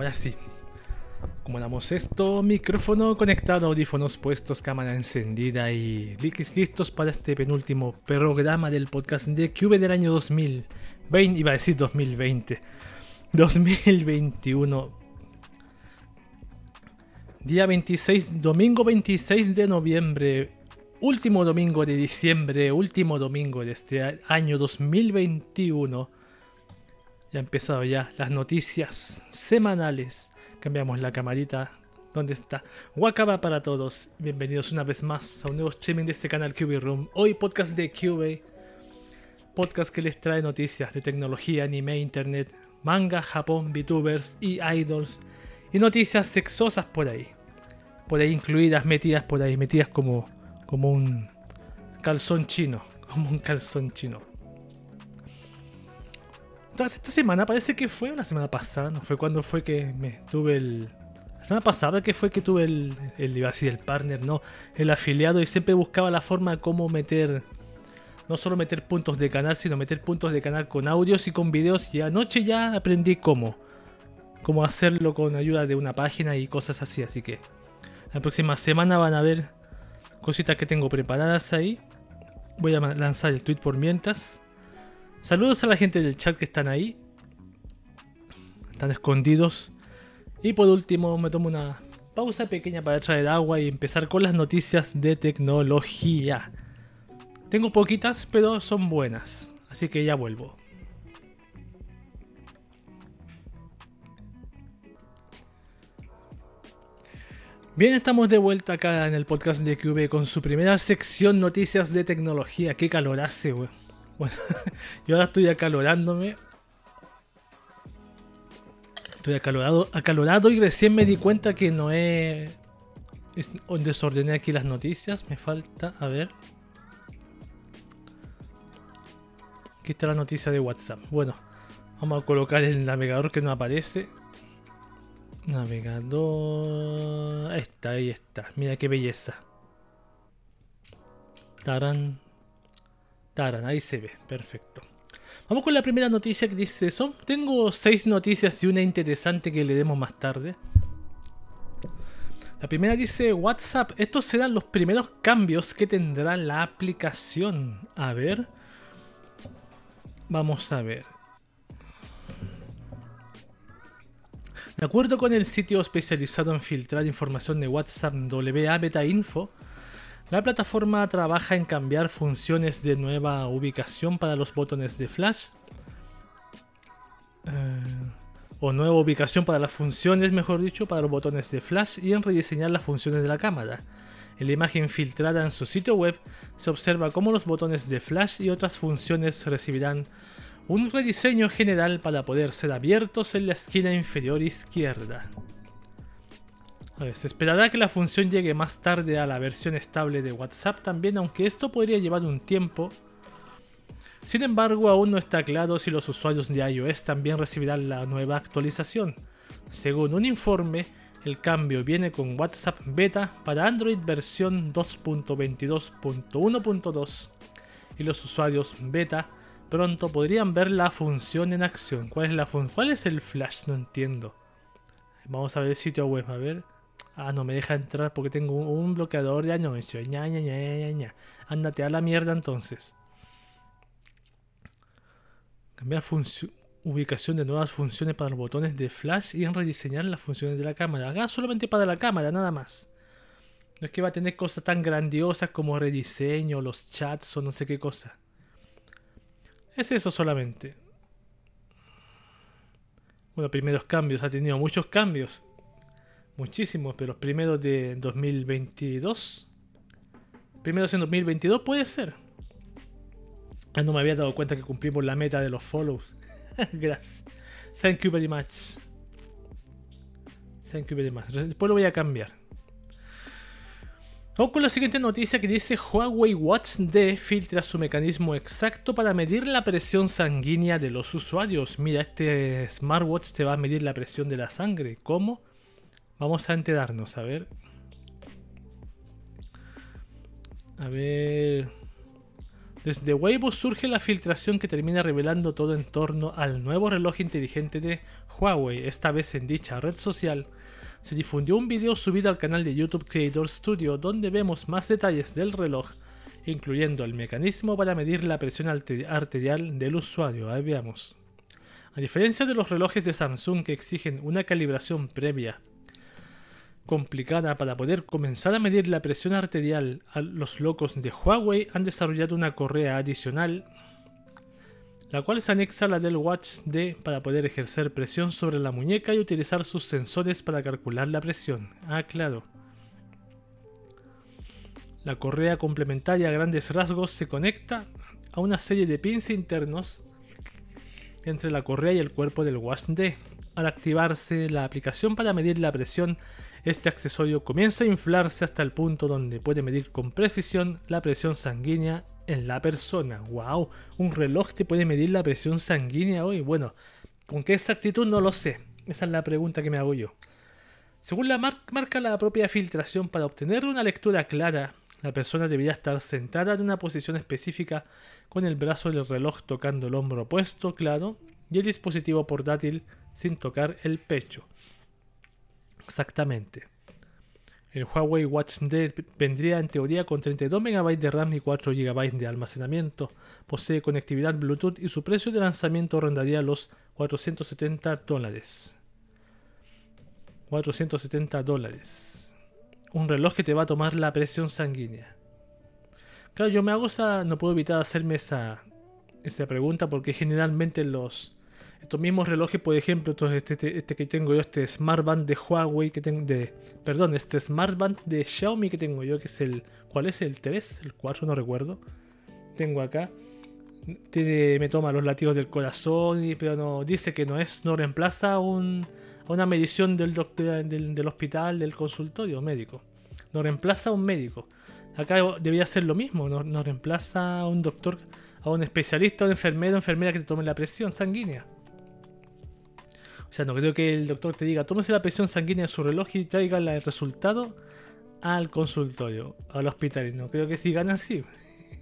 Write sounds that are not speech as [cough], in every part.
ahora sí. Como damos esto, micrófono conectado, audífonos puestos, cámara encendida y listos para este penúltimo programa del podcast de Cube del año 2020. Iba a decir 2020. 2021. Día 26, domingo 26 de noviembre. Último domingo de diciembre, último domingo de este año 2021. Ya han empezado ya las noticias semanales. Cambiamos la camarita. ¿Dónde está? Wakaba para todos. Bienvenidos una vez más a un nuevo streaming de este canal QB Room. Hoy podcast de QB. Podcast que les trae noticias de tecnología, anime, internet, manga, Japón, VTubers y idols. Y noticias sexosas por ahí. Por ahí incluidas, metidas por ahí, metidas como, como un calzón chino. [laughs] Como un calzón chino esta semana parece que fue la semana pasada, ¿no? Fue cuando fue que me tuve el. La semana pasada que fue que tuve el. el iba el partner, no. El afiliado y siempre buscaba la forma de cómo meter. No solo meter puntos de canal, sino meter puntos de canal con audios y con videos. Y anoche ya aprendí cómo. Cómo hacerlo con ayuda de una página y cosas así. Así que la próxima semana van a ver cositas que tengo preparadas ahí. Voy a lanzar el tweet por mientras. Saludos a la gente del chat que están ahí. Están escondidos. Y por último me tomo una pausa pequeña para traer agua y empezar con las noticias de tecnología. Tengo poquitas, pero son buenas. Así que ya vuelvo. Bien, estamos de vuelta acá en el podcast de QV con su primera sección noticias de tecnología. Qué calor hace, weón. Bueno, [laughs] yo ahora estoy acalorándome. Estoy acalorado, acalorado y recién me di cuenta que no he desordené aquí las noticias. Me falta, a ver. Aquí está la noticia de WhatsApp. Bueno, vamos a colocar el navegador que no aparece. Navegador. Ahí está, ahí está. Mira qué belleza. Tarán ahí se ve, perfecto. Vamos con la primera noticia que dice eso. Tengo seis noticias y una interesante que leeremos más tarde. La primera dice WhatsApp. Estos serán los primeros cambios que tendrá la aplicación. A ver. Vamos a ver. De acuerdo con el sitio especializado en filtrar información de WhatsApp WA Beta Info, la plataforma trabaja en cambiar funciones de nueva ubicación para los botones de flash. Eh, o nueva ubicación para las funciones, mejor dicho, para los botones de flash y en rediseñar las funciones de la cámara. En la imagen filtrada en su sitio web se observa cómo los botones de flash y otras funciones recibirán un rediseño general para poder ser abiertos en la esquina inferior izquierda se esperará que la función llegue más tarde a la versión estable de WhatsApp también, aunque esto podría llevar un tiempo. Sin embargo, aún no está claro si los usuarios de iOS también recibirán la nueva actualización. Según un informe, el cambio viene con WhatsApp Beta para Android versión 2.22.1.2 y los usuarios Beta pronto podrían ver la función en acción. ¿Cuál es la ¿Cuál es el flash? No entiendo. Vamos a ver el sitio web, a ver. Ah, no me deja entrar porque tengo un, bloqueador de anuncios. Ña, ña, ña, ña, Ándate a la mierda entonces. Cambiar ubicación de nuevas funciones para los botones de flash y en rediseñar las funciones de la cámara. Haga solamente para la cámara, nada más. No es que va a tener cosas tan grandiosas como rediseño, los chats o no sé qué cosa. Es eso solamente. Bueno, primeros cambios, ha tenido muchos cambios muchísimos, pero primeros de 2022. Primeros en 2022 puede ser. Ah, no me había dado cuenta que cumplimos la meta de los follows. [laughs] Gracias. Thank you very much. Thank you very much. Después lo voy a cambiar. Vamos con la siguiente noticia que dice Huawei Watch D filtra su mecanismo exacto para medir la presión sanguínea de los usuarios. Mira, este smartwatch te va a medir la presión de la sangre. ¿Cómo? Vamos a enterarnos, a ver. A ver. Desde Weibo surge la filtración que termina revelando todo en torno al nuevo reloj inteligente de Huawei, esta vez en dicha red social. Se difundió un video subido al canal de YouTube Creator Studio donde vemos más detalles del reloj, incluyendo el mecanismo para medir la presión arterial del usuario. Ahí veamos. A diferencia de los relojes de Samsung que exigen una calibración previa complicada para poder comenzar a medir la presión arterial, los locos de Huawei han desarrollado una correa adicional, la cual se anexa a la del Watch D para poder ejercer presión sobre la muñeca y utilizar sus sensores para calcular la presión. Ah, claro. La correa complementaria a grandes rasgos se conecta a una serie de pins internos entre la correa y el cuerpo del Watch D. Al activarse la aplicación para medir la presión, este accesorio comienza a inflarse hasta el punto donde puede medir con precisión la presión sanguínea en la persona. ¡Wow! Un reloj te puede medir la presión sanguínea hoy. Bueno, ¿con qué exactitud? No lo sé. Esa es la pregunta que me hago yo. Según la marca la propia filtración, para obtener una lectura clara, la persona debería estar sentada en una posición específica con el brazo del reloj tocando el hombro opuesto, claro, y el dispositivo portátil sin tocar el pecho. Exactamente. El Huawei Watch D vendría en teoría con 32 MB de RAM y 4 GB de almacenamiento. Posee conectividad Bluetooth y su precio de lanzamiento rondaría los 470 dólares. 470 dólares. Un reloj que te va a tomar la presión sanguínea. Claro, yo me hago esa. No puedo evitar hacerme esa, esa pregunta porque generalmente los estos mismos relojes, por ejemplo, este, este, este, que tengo yo, este Smartband de Huawei que tengo, de, perdón, este Smartband de Xiaomi que tengo yo, que es el, ¿cuál es? El 3, el 4, no recuerdo. Tengo acá. me toma los latidos del corazón, pero no dice que no es, no reemplaza un, a una medición del, doctor, del, hospital, del consultorio médico. No reemplaza a un médico. Acá debería ser lo mismo, no reemplaza a un doctor, a un especialista, a un enfermero, enfermera que te tome la presión sanguínea. O sea, no creo que el doctor te diga, tómese la presión sanguínea de su reloj y traiga el resultado al consultorio, al hospital. No creo que sigan así.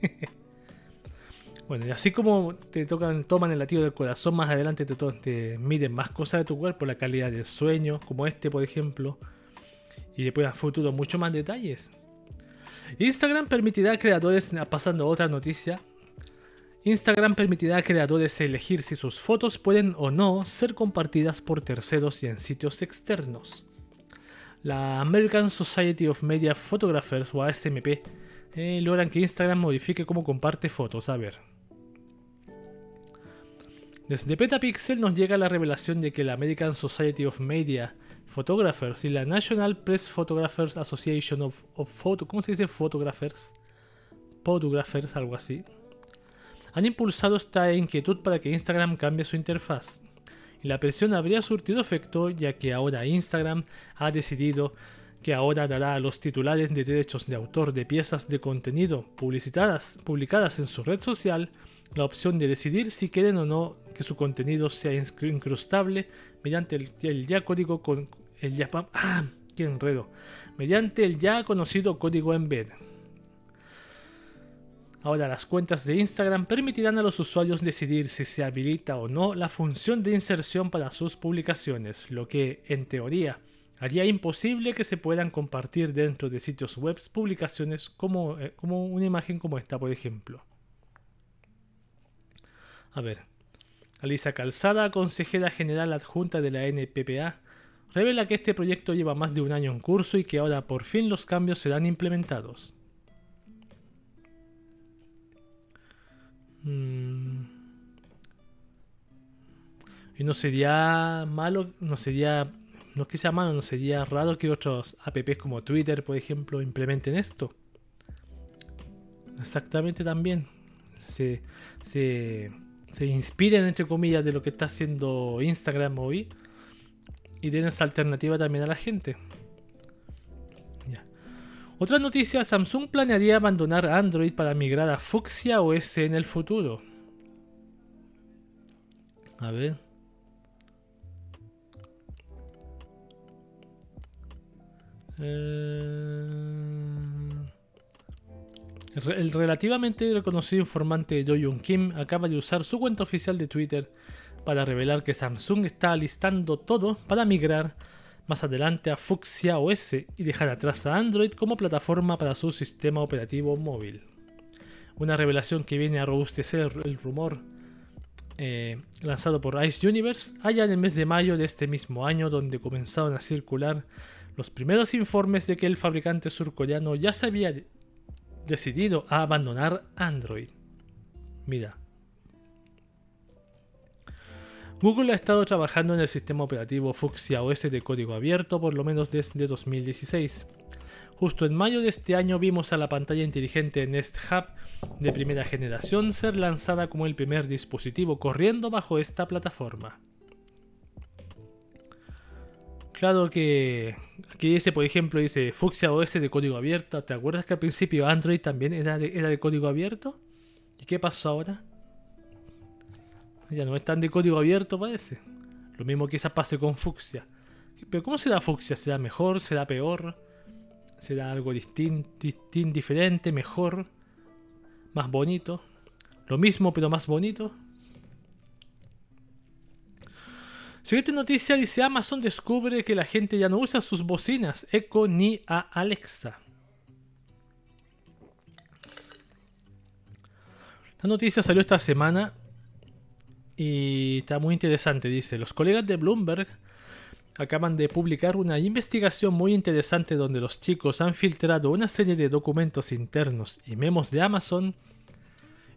[laughs] bueno, y así como te tocan, toman el latido del corazón, más adelante te, te miden más cosas de tu cuerpo, la calidad del sueño, como este, por ejemplo. Y después a futuro mucho más detalles. Instagram permitirá a creadores, pasando a otra noticia, Instagram permitirá a creadores elegir si sus fotos pueden o no ser compartidas por terceros y en sitios externos. La American Society of Media Photographers o ASMP eh, logran que Instagram modifique cómo comparte fotos. A ver. Desde Petapixel nos llega la revelación de que la American Society of Media Photographers y la National Press Photographers Association of, Photo, ¿cómo se dice? Photographers, Photographers, algo así han impulsado esta inquietud para que Instagram cambie su interfaz. Y la presión habría surtido efecto ya que ahora Instagram ha decidido que ahora dará a los titulares de derechos de autor de piezas de contenido publicitadas, publicadas en su red social la opción de decidir si quieren o no que su contenido sea incrustable mediante el, ya código con el ya ¡ah! ¡Qué enredo! mediante el ya conocido código embed. Ahora las cuentas de Instagram permitirán a los usuarios decidir si se habilita o no la función de inserción para sus publicaciones, lo que, en teoría, haría imposible que se puedan compartir dentro de sitios web publicaciones como, eh, una imagen como esta, por ejemplo. A ver, Alisa Calzada, consejera general adjunta de la NPPA, revela que este proyecto lleva más de un año en curso y que ahora por fin los cambios serán implementados. Y no sería malo, no sería, no es que sea malo, no sería raro que otros apps como Twitter, por ejemplo, implementen esto. Exactamente también. Se, se, se inspiren, entre comillas, de lo que está haciendo Instagram hoy y den esa alternativa también a la gente. Otra noticia, Samsung planearía abandonar Android para migrar a Fuchsia OS en el futuro. A ver. Eh, El relativamente reconocido informante Jo Kim acaba de usar su cuenta oficial de Twitter para revelar que Samsung está listando todo para migrar más adelante a Fuchsia OS y dejar atrás a Android como plataforma para su sistema operativo móvil. Una revelación que viene a robustecer el rumor eh, lanzado por Ice Universe allá en el mes de mayo de este mismo año, donde comenzaron a circular los primeros informes de que el fabricante surcoreano ya se había decidido a abandonar Android. Mira. Google ha estado trabajando en el sistema operativo Fuchsia OS de código abierto por lo menos desde 2016. Justo en mayo de este año vimos a la pantalla inteligente Nest Hub de primera generación ser lanzada como el primer dispositivo corriendo bajo esta plataforma. Claro que aquí dice, por ejemplo, dice Fuchsia OS de código abierto. ¿Te acuerdas que al principio Android también era de, era de código abierto? ¿Y qué pasó ahora? Ya no es tan de código abierto, parece. Lo mismo quizás pase con Fuchsia. Pero ¿cómo será Fuchsia? ¿Será mejor? ¿Será peor? ¿Será algo distinto, diferente, mejor? ¿Más bonito? ¿Lo mismo pero más bonito? Siguiente noticia dice Amazon descubre que la gente ya no usa sus bocinas Echo ni a Alexa. La noticia salió esta semana y está muy interesante. Dice, los colegas de Bloomberg acaban de publicar una investigación muy interesante donde los chicos han filtrado una serie de documentos internos y memos de Amazon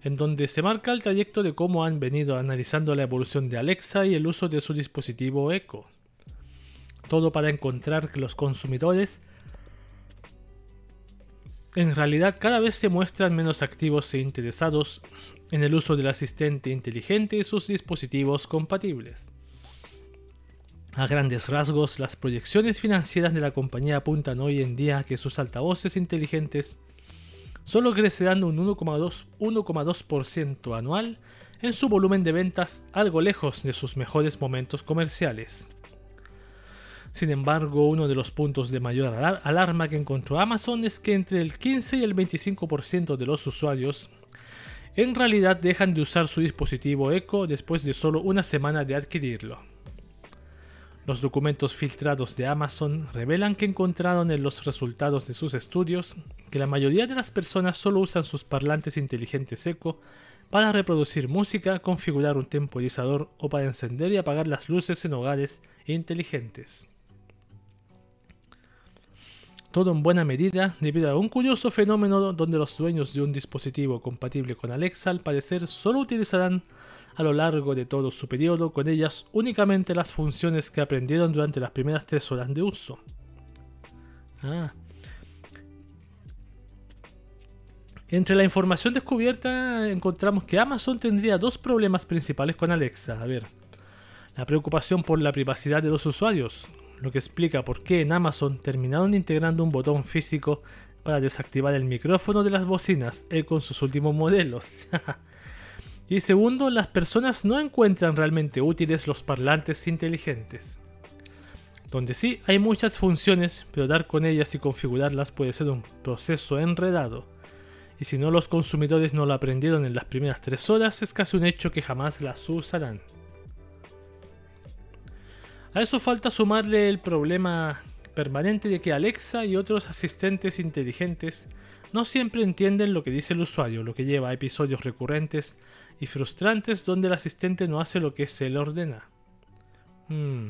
en donde se marca el trayecto de cómo han venido analizando la evolución de Alexa y el uso de su dispositivo Echo. Todo para encontrar que los consumidores en realidad cada vez se muestran menos activos e interesados en el uso del asistente inteligente y sus dispositivos compatibles. A grandes rasgos, las proyecciones financieras de la compañía apuntan hoy en día que sus altavoces inteligentes solo crecerán un 1,2% anual en su volumen de ventas, algo lejos de sus mejores momentos comerciales. Sin embargo, uno de los puntos de mayor alarma que encontró Amazon es que entre el 15 y el 25% de los usuarios en realidad dejan de usar su dispositivo Echo después de solo una semana de adquirirlo. Los documentos filtrados de Amazon revelan que encontraron en los resultados de sus estudios que la mayoría de las personas solo usan sus parlantes inteligentes Echo para reproducir música, configurar un temporizador o para encender y apagar las luces en hogares inteligentes. Todo en buena medida debido a un curioso fenómeno donde los dueños de un dispositivo compatible con Alexa al parecer solo utilizarán a lo largo de todo su periodo con ellas únicamente las funciones que aprendieron durante las primeras tres horas de uso. Ah. Entre la información descubierta encontramos que Amazon tendría dos problemas principales con Alexa. A ver, la preocupación por la privacidad de los usuarios, lo que explica por qué en Amazon terminaron integrando un botón físico para desactivar el micrófono de las bocinas eh, con sus últimos modelos. [laughs] Y segundo, las personas no encuentran realmente útiles los parlantes inteligentes. Donde sí hay muchas funciones, pero dar con ellas y configurarlas puede ser un proceso enredado. Y si no los consumidores no lo aprendieron en las primeras tres horas, es casi un hecho que jamás las usarán. A eso falta sumarle el problema permanente de que Alexa y otros asistentes inteligentes no siempre entienden lo que dice el usuario, lo que lleva a episodios recurrentes y frustrantes donde el asistente no hace lo que se le ordena. Hmm.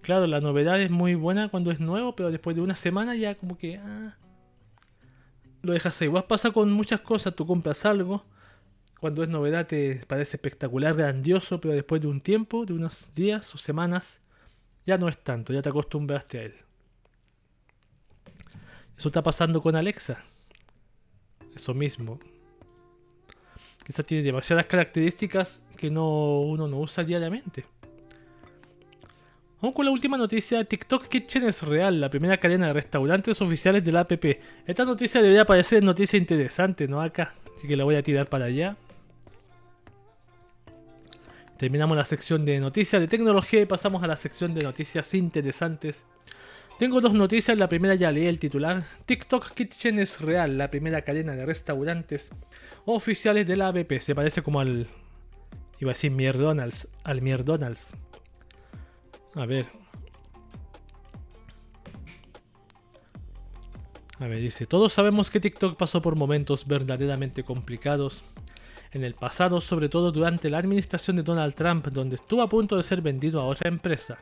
Claro, la novedad es muy buena cuando es nuevo, pero después de una semana ya como que... Ah, lo dejas ahí. Igual pasa con muchas cosas, tú compras algo, cuando es novedad te parece espectacular, grandioso, pero después de un tiempo, de unos días o semanas, ya no es tanto, ya te acostumbraste a él. Eso está pasando con Alexa. Eso mismo. Quizás tiene demasiadas características que no, uno no usa diariamente. Vamos con la última noticia. TikTok Kitchen es real, la primera cadena de restaurantes oficiales de la app. Esta noticia debería parecer noticia interesante, ¿no? Acá. Así que la voy a tirar para allá. Terminamos la sección de noticias de tecnología y pasamos a la sección de noticias interesantes Tengo dos noticias. La primera ya leí el titular. TikTok Kitchen es real, la primera cadena de restaurantes oficiales de la ABP. Se parece como al. Iba a decir McDonald's. Al McDonald's. A ver. A ver, dice. Todos sabemos que TikTok pasó por momentos verdaderamente complicados en el pasado, sobre todo durante la administración de Donald Trump, donde estuvo a punto de ser vendido a otra empresa.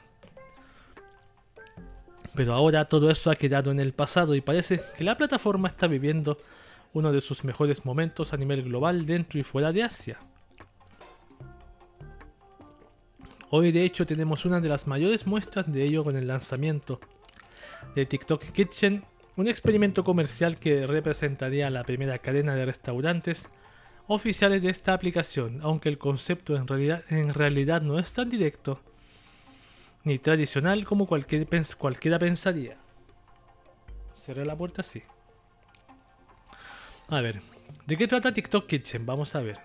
Pero ahora todo eso ha quedado en el pasado y parece que la plataforma está viviendo uno de sus mejores momentos a nivel global dentro y fuera de Asia. Hoy de hecho tenemos una de las mayores muestras de ello con el lanzamiento de TikTok Kitchen, un experimento comercial que representaría la primera cadena de restaurantes oficiales de esta aplicación, aunque el concepto en realidad, en realidad no es tan directo ni tradicional como cualquier, cualquiera pensaría. Cerré la puerta así. A ver, ¿de qué trata TikTok Kitchen? Vamos a ver.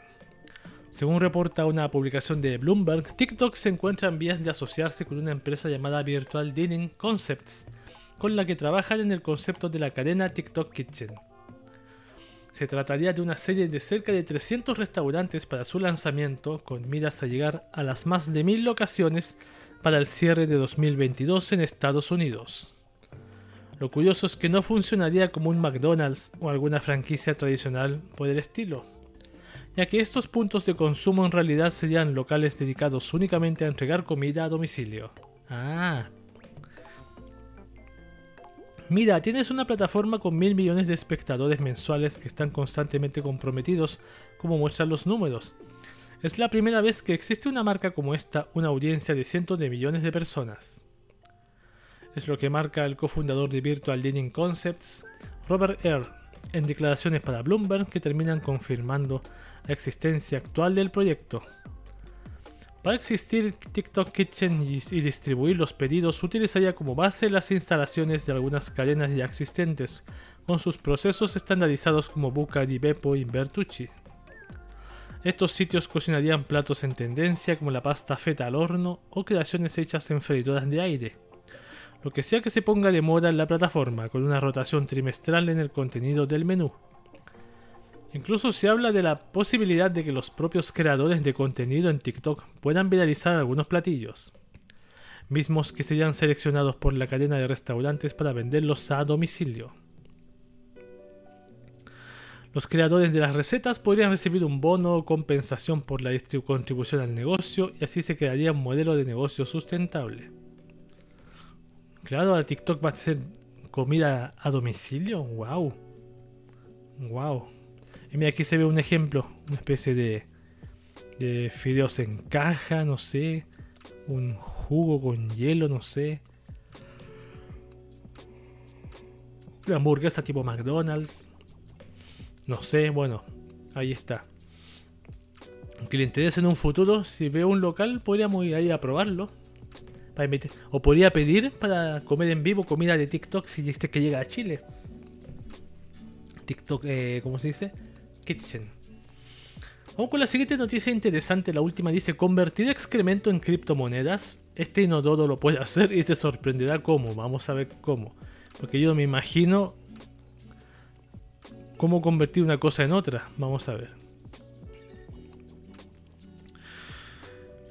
Según reporta una publicación de Bloomberg, TikTok se encuentra en vías de asociarse con una empresa llamada Virtual Dining Concepts, con la que trabajan en el concepto de la cadena TikTok Kitchen. Se trataría de una serie de cerca de 300 restaurantes para su lanzamiento, con miras a llegar a las más de 1000 locaciones para el cierre de 2022 en Estados Unidos. Lo curioso es que no funcionaría como un McDonald's o alguna franquicia tradicional por el estilo, ya que estos puntos de consumo en realidad serían locales dedicados únicamente a entregar comida a domicilio. Ah. Mira, tienes una plataforma con mil millones de espectadores mensuales que están constantemente comprometidos, como muestran los números, es la primera vez que existe una marca como esta, una audiencia de cientos de millones de personas. Es lo que marca el cofundador de Virtual Dining Concepts, Robert Eyre, en declaraciones para Bloomberg que terminan confirmando la existencia actual del proyecto. Para existir TikTok Kitchen y, distribuir los pedidos utilizaría como base las instalaciones de algunas cadenas ya existentes, con sus procesos estandarizados como Bucari, Beppo y Bertucci. Estos sitios cocinarían platos en tendencia como la pasta feta al horno o creaciones hechas en freidoras de aire. Lo que sea que se ponga de moda en la plataforma, con una rotación trimestral en el contenido del menú. Incluso se habla de la posibilidad de que los propios creadores de contenido en TikTok puedan viralizar algunos platillos, mismos que serían seleccionados por la cadena de restaurantes para venderlos a domicilio. Los creadores de las recetas podrían recibir un bono o compensación por la contribución al negocio y así se crearía un modelo de negocio sustentable. Claro, ahora TikTok va a ser comida a domicilio. ¡Wow! ¡Wow! Y mira, aquí se ve un ejemplo, una especie de, de fideos en caja, no sé, un jugo con hielo, no sé. Una hamburguesa tipo McDonald's. No sé, bueno, ahí está. Que le interese en un futuro, si veo un local, podríamos ir ahí a probarlo. O podría pedir para comer en vivo comida de TikTok si este que llega a Chile. TikTok, eh, ¿cómo se dice? Kitchen. Con la siguiente noticia interesante. La última dice: Convertir excremento en criptomonedas. Este inodoro lo puede hacer y te sorprenderá cómo. Vamos a ver cómo. Porque yo me imagino cómo convertir una cosa en otra. Vamos a ver.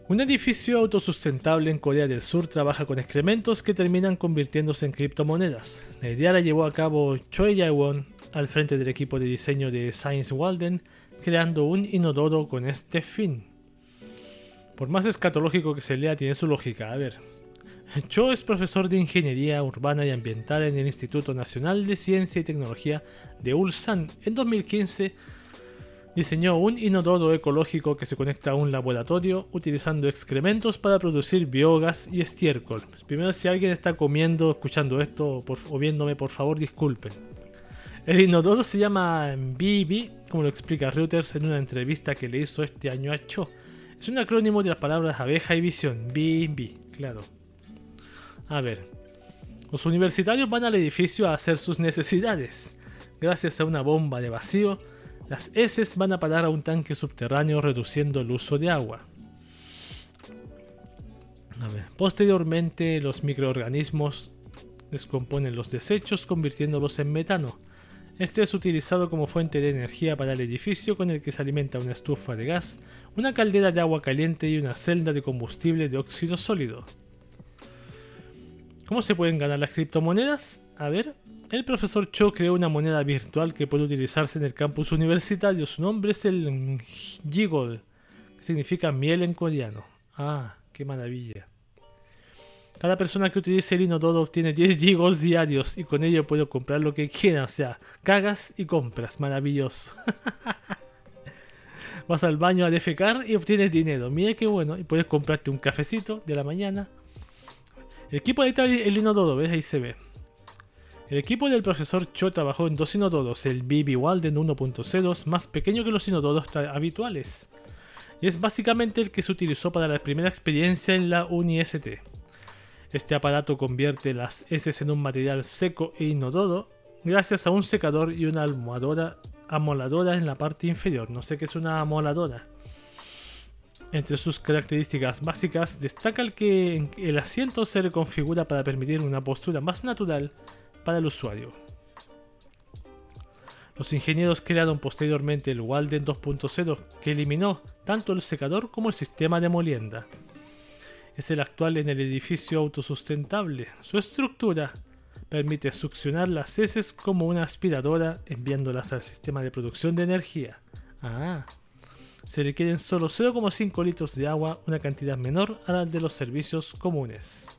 Un edificio autosustentable en Corea del Sur trabaja con excrementos que terminan convirtiéndose en criptomonedas. La idea la llevó a cabo Choi Jae-won al frente del equipo de diseño de Science Walden, creando un inodoro con este fin. Por más escatológico que se lea, tiene su lógica. A ver, Cho es profesor de Ingeniería Urbana y Ambiental en el Instituto Nacional de Ciencia y Tecnología de Ulsan. En 2015 diseñó un inodoro ecológico que se conecta a un laboratorio utilizando excrementos para producir biogás y estiércol. Primero, si alguien está comiendo, escuchando esto o viéndome, por favor disculpen. El inodoro se llama BB, como lo explica Reuters en una entrevista que le hizo este año a Cho. Es un acrónimo de las palabras abeja y visión, BB, claro. A ver, los universitarios van al edificio a hacer sus necesidades. Gracias a una bomba de vacío, las heces van a parar a un tanque subterráneo reduciendo el uso de agua. A ver, posteriormente los microorganismos descomponen los desechos convirtiéndolos en metano. Este es utilizado como fuente de energía para el edificio con el que se alimenta una estufa de gas, una caldera de agua caliente y una celda de combustible de óxido sólido. ¿Cómo se pueden ganar las criptomonedas? A ver, el profesor Cho creó una moneda virtual que puede utilizarse en el campus universitario. Su nombre es el Jigol, que significa miel en coreano. Ah, qué maravilla. Cada persona que utilice el inodoro obtiene 10 gigols diarios y con ello puedo comprar lo que quiera. O sea, cagas y compras. Maravilloso. [laughs] Vas al baño a defecar y obtienes dinero. Mira qué bueno. Y puedes comprarte un cafecito de la mañana. El equipo de el inodoro, ¿ves? Ahí se ve. El equipo del profesor Cho trabajó en dos inodoros. El BB Walden 1.0 más pequeño que los inodoros habituales. Y es básicamente el que se utilizó para la primera experiencia en la UniST. Este aparato convierte las heces en un material seco e inodoro gracias a un secador y una almohadora amoladora en la parte inferior. No sé qué es una amoladora. Entre sus características básicas destaca el que el asiento se reconfigura para permitir una postura más natural para el usuario. Los ingenieros crearon posteriormente el Walden 2.0 que eliminó tanto el secador como el sistema de molienda es el actual en el edificio autosustentable. Su estructura permite succionar las heces como una aspiradora enviándolas al sistema de producción de energía. Ah, se requieren solo 0,5 litros de agua, una cantidad menor a la de los servicios comunes.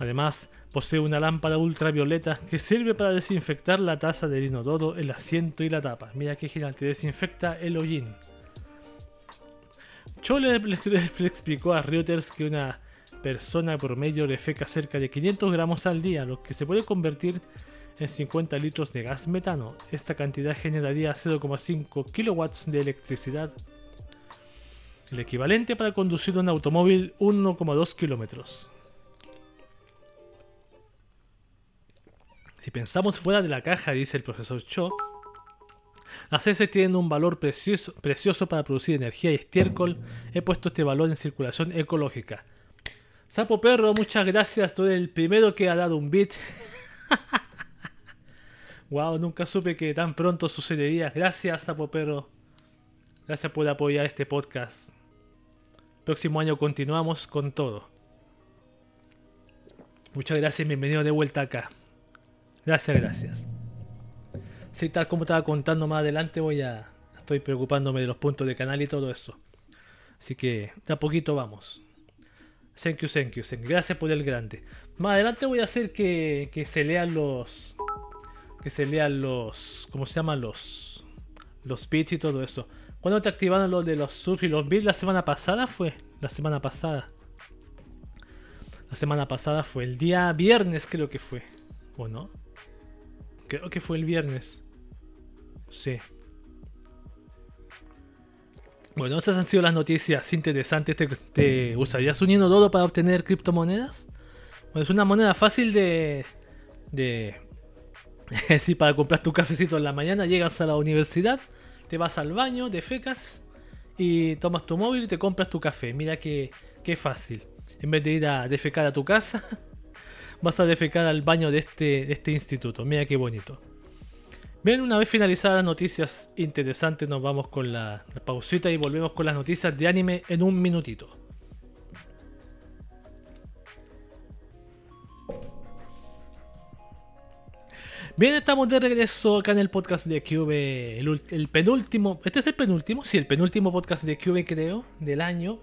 Además, posee una lámpara ultravioleta que sirve para desinfectar la taza del inodoro, el asiento y la tapa. Mira qué gigante, desinfecta el hollín. Cho le, explicó a Reuters que una persona promedio le feca cerca de 500 gramos al día, lo que se puede convertir en 50 litros de gas metano. Esta cantidad generaría 0,5 kilowatts de electricidad, el equivalente para conducir un automóvil 1,2 kilómetros. Si pensamos fuera de la caja, dice el profesor Cho, las heces tienen un valor precioso, precioso para producir energía y estiércol. He puesto este valor en circulación ecológica. Sapo Perro, muchas gracias. Tú eres el primero que ha dado un beat. [laughs] wow, nunca supe que tan pronto sucedería. Gracias, Sapo Perro. Gracias por apoyar este podcast. Próximo año continuamos con todo. Muchas gracias y bienvenido de vuelta acá. Gracias, gracias. Sí, tal como estaba contando más adelante, voy a. Estoy preocupándome de los puntos de canal y todo eso. Así que de a poquito vamos. Thank you, thank you, thank you. Gracias por el grande. Más adelante voy a hacer que, que se lean los. Que se lean los. ¿Cómo se llaman? Los. Los bits y todo eso. ¿Cuándo te activaron los de los subs y los bits? La semana pasada fue. La semana pasada. La semana pasada fue. El día viernes creo que fue. ¿O no? Creo que fue el viernes. Sí. Bueno, esas han sido las noticias interesantes. ¿Te, usarías un inodoro para obtener criptomonedas? Bueno, es una moneda fácil de. de. [laughs] si para comprar tu cafecito en la mañana, llegas a la universidad, te vas al baño, te fecas y tomas tu móvil y te compras tu café. Mira qué, qué fácil. En vez de ir a defecar a tu casa, [laughs] vas a defecar al baño de este, de este instituto. Mira qué bonito. Bien, una vez finalizadas las noticias interesantes, nos vamos con la, pausita y volvemos con las noticias de anime en un minutito. Bien, estamos de regreso acá en el podcast de QV, el, el, penúltimo, este es el penúltimo, sí, el penúltimo podcast de QV creo, del año.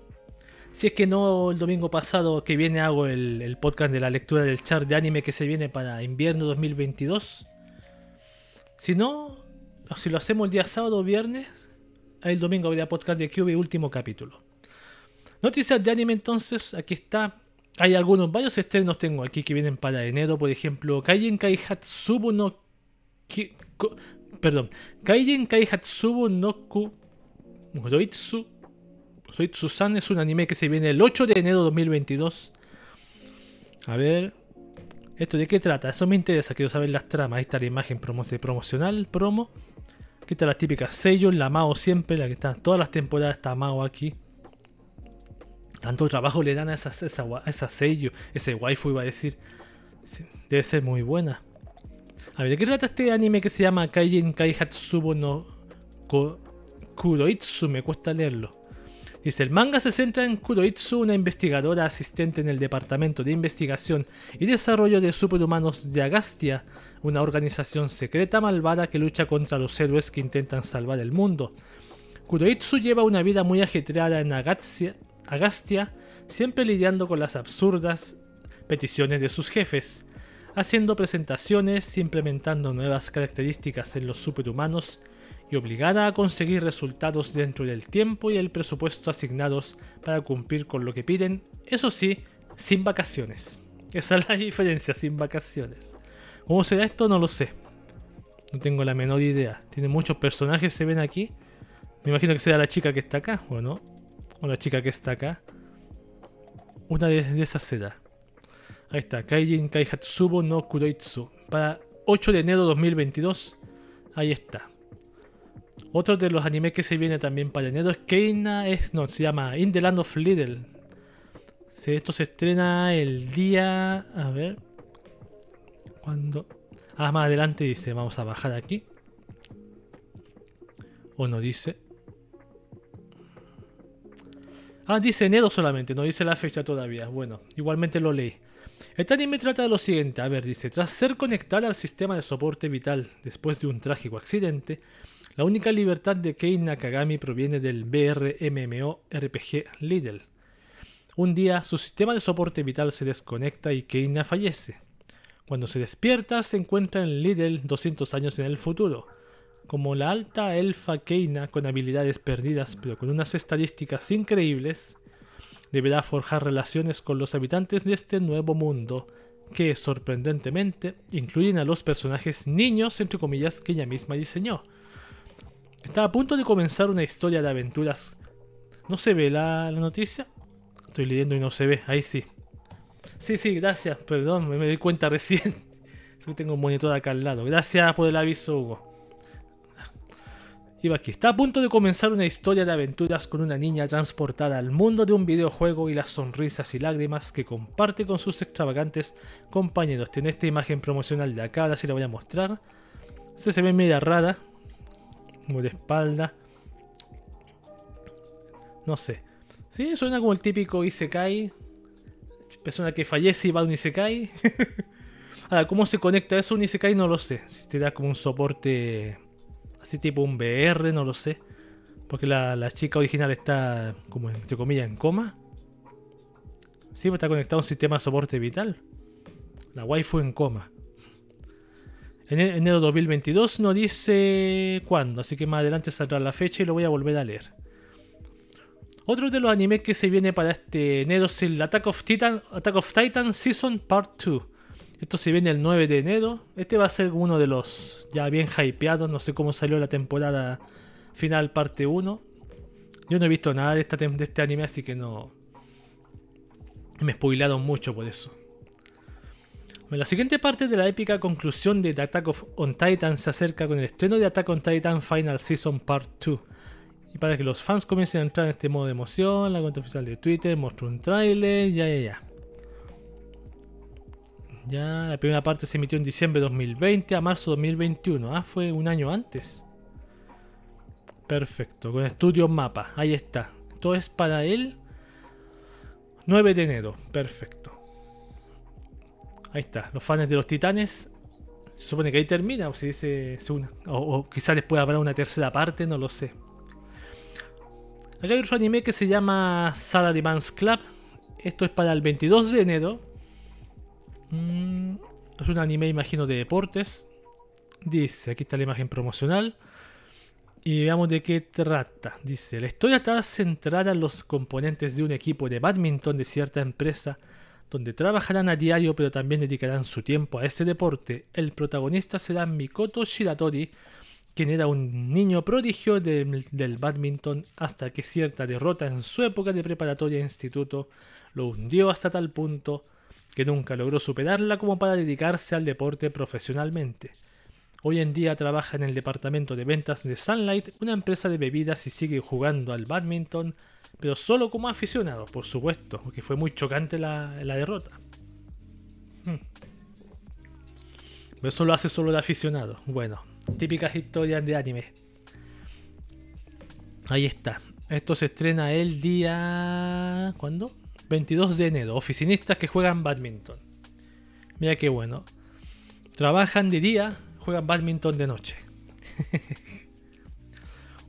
Si es que no, el domingo pasado que viene hago el, podcast de la lectura del chart de anime que se viene para invierno 2022. Si no, si lo hacemos el día sábado o viernes, el domingo habría podcast de QB último capítulo. Noticias de anime entonces, aquí está. Hay algunos, varios estrenos tengo aquí que vienen para enero, por ejemplo, Kaien Kaihatsubu no... perdón, Kaien Kaihatsubu no Ku... Soy Susan es un anime que se viene el 8 de enero de 2022. A ver. ¿Esto de qué trata? Eso me interesa, quiero saber las tramas. Ahí está la imagen promocional, promo. Aquí está la típica sello, la Mao siempre, la que está todas las temporadas está Mao aquí. Tanto trabajo le dan a esa, esa, sello, ese waifu iba a decir. debe ser muy buena. A ver, ¿de qué trata este anime que se llama Kaijin Kaihatsubo no Kuroitsu? Me cuesta leerlo. Dice, el manga se centra en Kuroitsu, una investigadora asistente en el Departamento de Investigación y Desarrollo de Superhumanos de Agastia, una organización secreta malvada que lucha contra los héroes que intentan salvar el mundo. Kuroitsu lleva una vida muy ajetreada en Agastia, Agastia siempre lidiando con las absurdas peticiones de sus jefes, haciendo presentaciones, implementando nuevas características en los superhumanos y obligada a conseguir resultados dentro del tiempo y el presupuesto asignados para cumplir con lo que piden, eso sí, sin vacaciones. Esa es la [laughs] diferencia, sin vacaciones. ¿Cómo será esto? No lo sé. No tengo la menor idea. Tiene muchos personajes, se ven aquí. Me imagino que será la chica que está acá, ¿o no? O la chica que está acá. Una de, esas será. Ahí está, Kaijin Kaihatsubo no Kuroitsu. Para 8 de enero de 2022. Ahí está. Otro de los animes que se viene también para enero es Keina, es, no, se llama In the Land of Little. esto se estrena el día. A ver. Cuando. Ah, más adelante dice, vamos a bajar aquí. O no dice. Ah, dice enero solamente, no dice la fecha todavía. Bueno, igualmente lo leí. Este anime trata de lo siguiente, a ver, dice, tras ser conectada al sistema de soporte vital después de un trágico accidente, la única libertad de Kei Nakagami proviene del BRMMO RPG Lidl. Un día su sistema de soporte vital se desconecta y Keina fallece. Cuando se despierta se encuentra en Lidl 200 años en el futuro. Como la alta elfa Keina con habilidades perdidas pero con unas estadísticas increíbles, deberá forjar relaciones con los habitantes de este nuevo mundo que sorprendentemente incluyen a los personajes niños entre comillas que ella misma diseñó Está a punto de comenzar una historia de aventuras. ¿No se ve la, noticia? Estoy leyendo y no se ve. Ahí sí. Sí, sí, gracias. Perdón, me, di cuenta [laughs] recién. tengo un monitor acá al lado. Gracias por el aviso, Hugo. Iba aquí. Está a punto de comenzar una historia de aventuras con una niña transportada al mundo de un videojuego y las sonrisas y lágrimas que comparte con sus extravagantes compañeros. Tiene esta imagen promocional de acá, ahora sí la voy a mostrar. Se, se ve media rara, como de espalda. No sé. Sí, suena como el típico Isekai. Persona que fallece y va a un Isekai. [laughs] Ahora, ¿cómo se conecta eso a un Isekai? No lo sé. Si te da como un soporte así tipo un VR, no lo sé. Porque la, chica original está como entre comillas en coma. Sí, está conectado a un sistema de soporte vital. La waifu en coma. En e-, enero 2022 no dice cuándo, así que más adelante saldrá la fecha y lo voy a volver a leer. Otro de los animes que se viene para este enero es el Attack of Titan, Attack of Titan Season Part 2. Esto se viene el 9 de enero. Este va a ser uno de los ya bien hypeados. No sé cómo salió la temporada final parte 1. Yo no he visto nada de, de este anime, así que no... Me spoilaron mucho por eso. La siguiente parte de la épica conclusión de The Attack on Titan se acerca con el estreno de Attack on Titan Final Season Part 2. Y para que los fans comiencen a entrar en este modo de emoción, la cuenta oficial de Twitter mostró un tráiler, ya, ya, ya. Ya, la primera parte se emitió en diciembre de 2020 a marzo de 2021. Ah, fue un año antes. Perfecto, con estudio mapa, ahí está. Esto es para el 9 de enero, perfecto. Ahí está, los fans de los titanes. Se supone que ahí termina, o si dice o, quizás después habrá una tercera parte, no lo sé. Acá hay otro anime que se llama Salaryman's Club. Esto es para el 22 de enero. Mm, es un anime, imagino, de deportes. Dice, aquí está la imagen promocional. Y veamos de qué trata. Dice, la historia está centrada en los componentes de un equipo de badminton de cierta empresa donde trabajarán a diario pero también dedicarán su tiempo a este deporte, el protagonista será Mikoto Shiratori, quien era un niño prodigio del, badminton hasta que cierta derrota en su época de preparatoria e instituto lo hundió hasta tal punto que nunca logró superarla como para dedicarse al deporte profesionalmente. Hoy en día trabaja en el departamento de ventas de Sunlight, una empresa de bebidas y sigue jugando al badminton pero solo como aficionado, por supuesto, porque fue muy chocante la, derrota. Hmm. Eso lo hace solo de aficionado. Bueno, típicas historias de anime. Ahí está. Esto se estrena el día... ¿Cuándo? 22 de enero. Oficinistas que juegan badminton. Mira qué bueno. Trabajan de día, juegan badminton de noche. [laughs]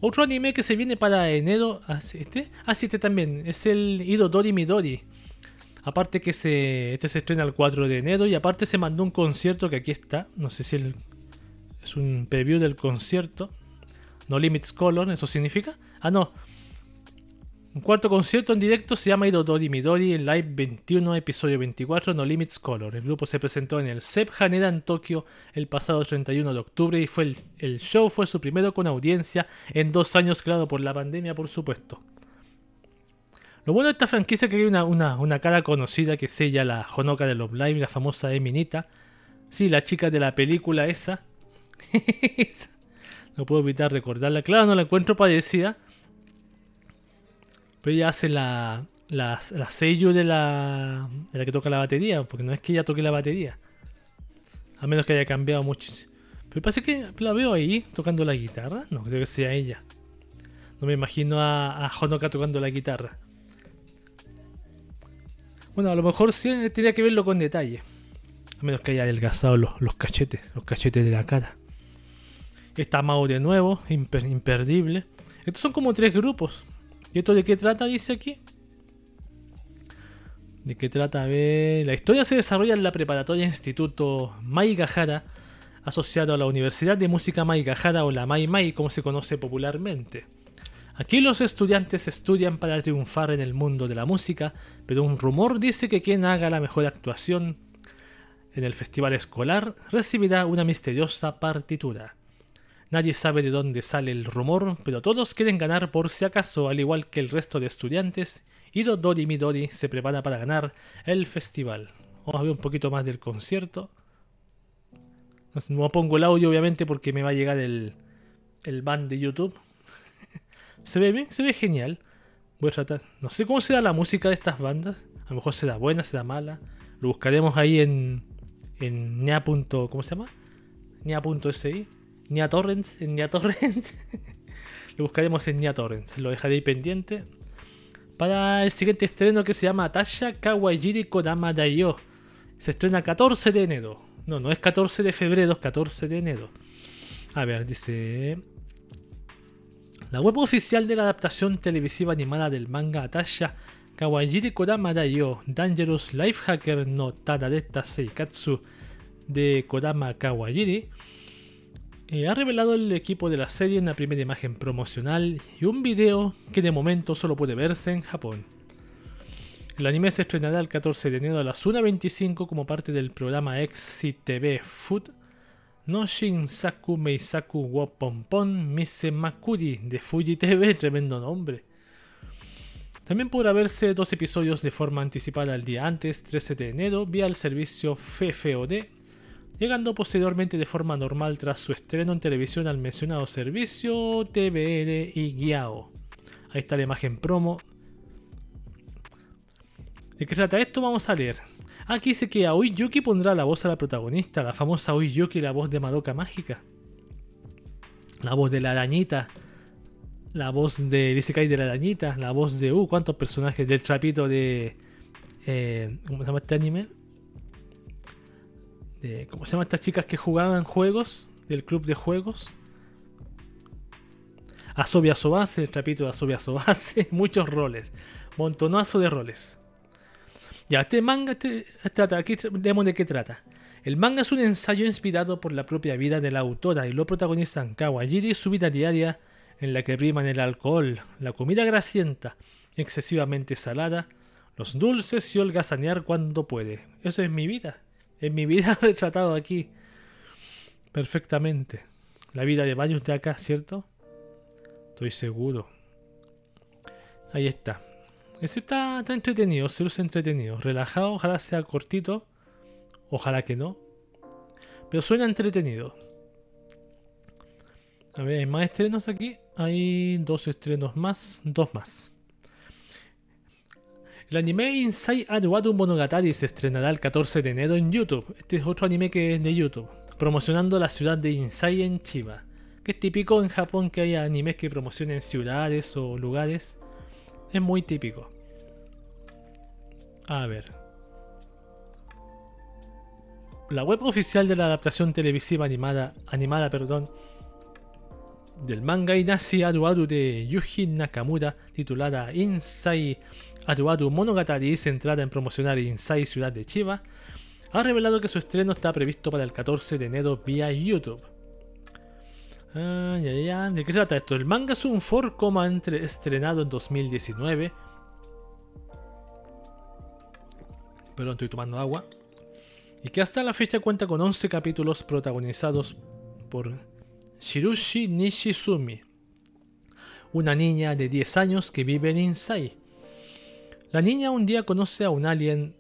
Otro anime que se viene para enero. ¿Ah, este? Ah, sí, este también. Es el Idodori Midori. Aparte que se, este se estrena el 4 de enero y aparte se mandó un concierto que aquí está. No sé si es un preview del concierto. No Limits Color, ¿eso significa? Ah, no. Un cuarto concierto en directo se llama Idodori Midori en Live 21, episodio 24, No Limits Color. El grupo se presentó en el SEP Haneda en Tokio el pasado 31 de octubre y fue el, show fue su primero con audiencia en dos años, claro, por la pandemia, por supuesto. Lo bueno de esta franquicia es que hay una, una, cara conocida que es ella, la Honoka de Love Live, la famosa Eminita. Sí, la chica de la película [laughs] esa. no puedo evitar recordarla. Claro, no la encuentro parecida pero ella hace la, la, sello de la, de la que toca la batería, porque no es que ella toque la batería. A menos que haya cambiado mucho. Pero parece que la veo ahí tocando la guitarra. No, creo que sea ella. No me imagino a, a Honoka tocando la guitarra. Bueno, a lo mejor sí tendría que verlo con detalle. A menos que haya adelgazado los, los cachetes, los cachetes de la cara. Está Mao de nuevo, imperdible. Estos son como tres grupos. ¿Y esto de qué trata? Dice aquí. ¿De qué trata? A ver. La historia se desarrolla en la preparatoria Instituto Maigahara, asociado a la Universidad de Música Maigahara o la Mai Mai, como se conoce popularmente. Aquí los estudiantes estudian para triunfar en el mundo de la música, pero un rumor dice que quien haga la mejor actuación en el festival escolar recibirá una misteriosa partitura. Nadie sabe de dónde sale el rumor, pero todos quieren ganar por si acaso, al igual que el resto de estudiantes, y Dodori Midori se prepara para ganar el festival. Vamos a ver un poquito más del concierto. No pongo el audio, obviamente, porque me va a llegar el, el ban de YouTube. [laughs] se ve bien, se ve genial. Voy a tratar. No sé cómo será la música de estas bandas. A lo mejor será buena, será mala. Lo buscaremos ahí en. en nia. ¿Cómo se llama? nia.si. Nia Torrents, en Nia Torrents. [laughs] lo buscaremos en Nia Torrents. Lo dejaré ahí pendiente. Para el siguiente estreno que se llama Tasha Kawajiri Kodama Dayo. Se estrena 14 de enero. No, no es 14 de febrero, es 14 de enero. A ver, dice. La web oficial de la adaptación televisiva animada del manga Atasha Kawajiri Kodama Dayo Dangerous Lifehacker no Tadadeta Seikatsu de Kodama Kawajiri eh, ha revelado el equipo de la serie una primera imagen promocional y un video que de momento solo puede verse en Japón. El anime se estrenará el 14 de enero a las 1.25 como parte del programa Exit TV Food no Shinsaku Meisaku wo Pompon Mise Makuri de Fuji TV, [laughs] tremendo nombre. También podrá verse dos episodios de forma anticipada el día antes, 13 de enero, vía el servicio FFOD llegando posteriormente de forma normal tras su estreno en televisión al mencionado servicio TVN y Guiao. Ahí está la imagen promo. ¿De qué trata esto? Vamos a leer. Aquí dice que Aoi Yuki pondrá la voz a la protagonista, la famosa Aoi Yuki, la voz de Madoka Mágica. La voz de la arañita. La voz de Isekai de la arañita. La voz de. Uh, ¿cuántos personajes? Del trapito de. Eh, ¿Cómo se llama este anime? ¿Cómo se llaman estas chicas que jugaban juegos? Del club de juegos. Asobia Sobase, el trapito de Asobia Sobase, [laughs] muchos roles, montonazo de roles. Ya, este manga, este, este aquí vemos de qué trata. El manga es un ensayo inspirado por la propia vida de la autora y lo protagonizan Kawajiri su vida diaria en la que priman el alcohol, la comida grasienta, excesivamente salada, los dulces y holgazanear cuando puede. Eso es mi vida en mi vida [laughs] retratado aquí perfectamente. La vida de varios de acá, ¿cierto? Estoy seguro. Ahí está. Ese está entretenido, se usa entretenido. Relajado, ojalá sea cortito. Ojalá que no. Pero suena entretenido. A ver, hay más estrenos aquí. Hay dos estrenos más. Dos más. El anime Inside Aruadu Monogatari se estrenará el 14 de enero en YouTube. Este es otro anime que es de YouTube. promocionando la ciudad de Insai en Chiba. Que es típico en Japón que haya animes que promocionen ciudades o lugares. Es muy típico. A ver. La web oficial de la adaptación televisiva animada, animada perdón, del manga Inashi Aru de Yuji Nakamura, titulada Insai Aru Monogatari, centrada en promocionar Insai Ciudad de Chiba, ha revelado que su estreno está previsto para el 14 de enero vía YouTube. Ah, ya, ya. ¿De qué trata esto? El manga es un 4, entre estrenado en 2019. Perdón, estoy tomando agua. Y que hasta la fecha cuenta con 11 capítulos protagonizados por Shirushi Nishizumi, una niña de 10 años que vive en Insai. La niña un día conoce a un alien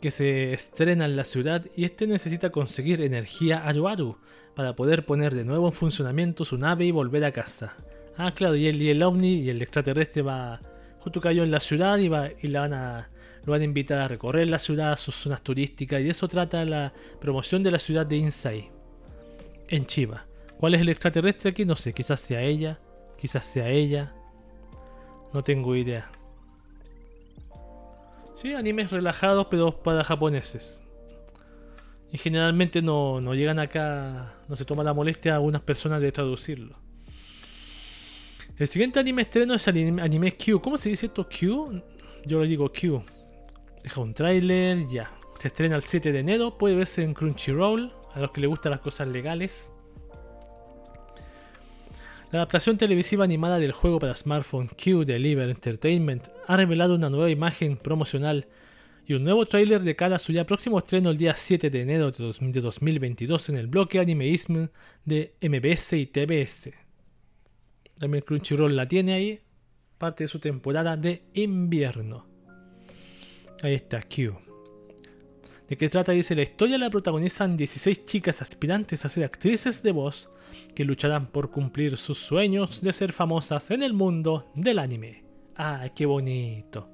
que se estrena en la ciudad y este necesita conseguir energía Aru para poder poner de nuevo en funcionamiento su nave y volver a casa. Ah, claro, y el, y el ovni y el extraterrestre va. Justo cayó en la ciudad y, va, y la van a, lo van a invitar a recorrer la ciudad, sus zonas turísticas, y de eso trata la promoción de la ciudad de Insai, en Chiba. ¿Cuál es el extraterrestre aquí? No sé, quizás sea ella, quizás sea ella. No tengo idea. Sí, animes relajados, pero para japoneses. Y generalmente no, no llegan acá, no se toma la molestia a algunas personas de traducirlo. El siguiente anime estreno es anime, Q. ¿Cómo se dice esto? ¿Q? Yo lo digo Q. Deja un tráiler, ya. Se estrena el 7 de enero, puede verse en Crunchyroll, a los que les gustan las cosas legales. La adaptación televisiva animada del juego para smartphone Q de Liver Entertainment ha revelado una nueva imagen promocional y un nuevo tráiler de cara a su ya próximo estreno el día 7 de enero de 2022 en el bloque Animeism de MBS y TBS. También Crunchyroll la tiene ahí, parte de su temporada de invierno. Ahí está, Q. ¿De qué trata? Dice, la historia la protagonizan 16 chicas aspirantes a ser actrices de voz que lucharán por cumplir sus sueños de ser famosas en el mundo del anime. ¡Ah, qué bonito!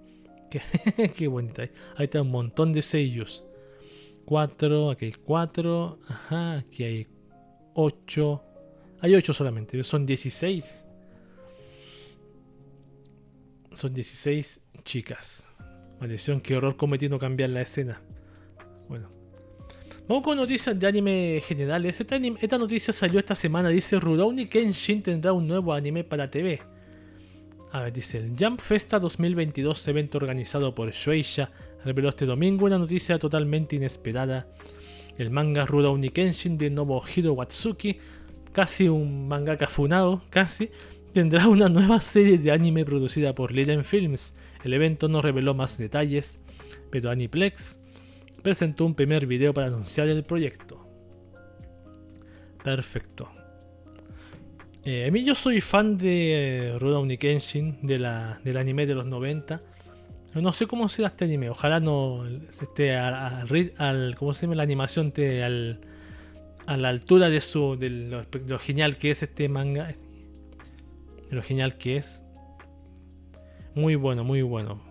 [laughs] Qué, bonito. Ahí, está un montón de sellos. Cuatro, aquí hay cuatro. Ajá, aquí hay ocho. Hay ocho solamente, son 16. Son 16 chicas. Maldición, qué horror cometí no cambiar la escena. Vamos con noticias de anime generales. Esta, esta noticia salió esta semana. Dice Rurouni Kenshin tendrá un nuevo anime para TV. A ver, dice el Jump Festa 2022, evento organizado por Shueisha, reveló este domingo una noticia totalmente inesperada. El manga Rurouni Kenshin de Nobuhiro Watsuki, casi un mangaka funado, casi, tendrá una nueva serie de anime producida por Liden Films. El evento no reveló más detalles, pero Aniplex presentó un primer video para anunciar el proyecto. Perfecto. Eh, a mí yo soy fan de eh, Rurouni Kenshin, de la, del anime de los 90. No sé cómo será este anime, ojalá no esté al, al, ¿cómo se llama? La animación esté al, a la altura de su de lo, genial que es este manga. De lo genial que es. Muy bueno, muy bueno.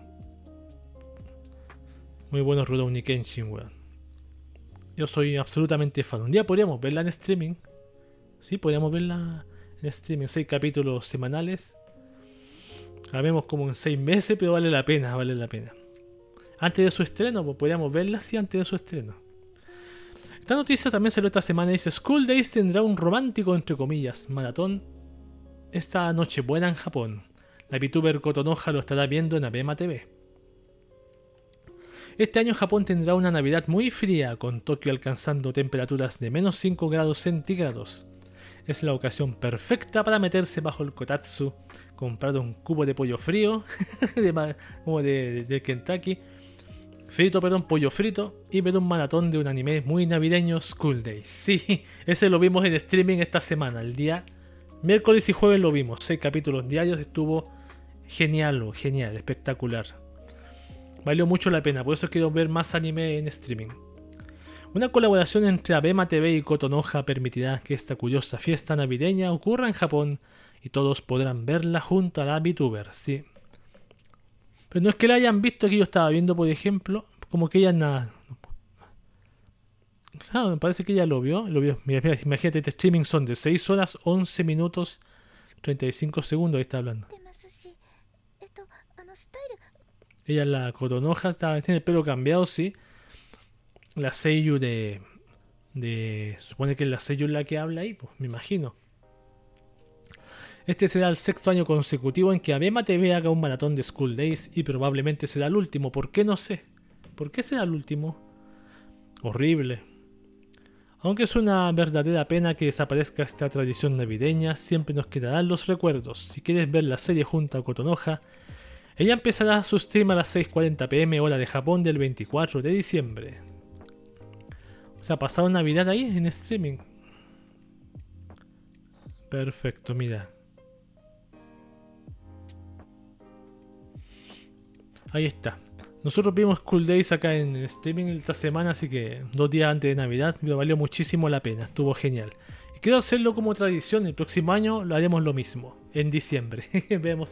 Muy bueno Rurouni Kenshin, weón. Yo soy absolutamente fan. Un día podríamos verla en streaming. Sí, podríamos verla en streaming, seis capítulos semanales. La vemos como en seis meses, pero vale la pena, vale la pena. Antes de su estreno, pues podríamos verla así antes de su estreno. Esta noticia también salió esta semana. Dice: School Days tendrá un romántico, entre comillas, maratón esta noche buena en Japón. La VTuber Kotonoha lo estará viendo en Abema TV. Este año Japón tendrá una Navidad muy fría, con Tokio alcanzando temperaturas de menos 5 grados centígrados es la ocasión perfecta para meterse bajo el kotatsu, comprar un cubo de pollo frío, [laughs] como de, Kentucky, frito, perdón, pollo frito, y ver un maratón de un anime muy navideño, School Days. Sí, [laughs] ese lo vimos en streaming esta semana, el día miércoles y jueves lo vimos, seis capítulos diarios, estuvo genial, genial, espectacular. Valió mucho la pena, por eso quiero ver más anime en streaming. Una colaboración entre Abema TV y Kotonoha permitirá que esta curiosa fiesta navideña ocurra en Japón y todos podrán verla junto a la VTuber, sí. Pero no es que la hayan visto que yo estaba viendo, por ejemplo, como que ella nada. Ah, me parece que ella lo vio. Lo vio. Imagínate, este streaming son de 6 horas, 11 minutos, 35 segundos. Ahí está hablando. Ella es la Cotonoja, está, tiene el pelo cambiado, sí. La Seiyu de, de. Supone que es la Seiyu la que habla ahí, pues, me imagino. Este será el sexto año consecutivo en que Abema TV haga un maratón de School Days y probablemente será el último. ¿Por qué no sé? ¿Por qué será el último? Horrible. Aunque es una verdadera pena que desaparezca esta tradición navideña, siempre nos quedarán los recuerdos. Si quieres ver la serie junto a Cotonoja, ella empezará su stream a las 6.40 pm hora de Japón del 24 de diciembre. O sea, pasado Navidad ahí en streaming. Perfecto, mira. Ahí está. Nosotros vimos Cool Days acá en streaming esta semana, así que dos días antes de Navidad, me valió muchísimo la pena, estuvo genial. Y quiero hacerlo como tradición, el próximo año lo haremos lo mismo, en diciembre. [laughs] Vemos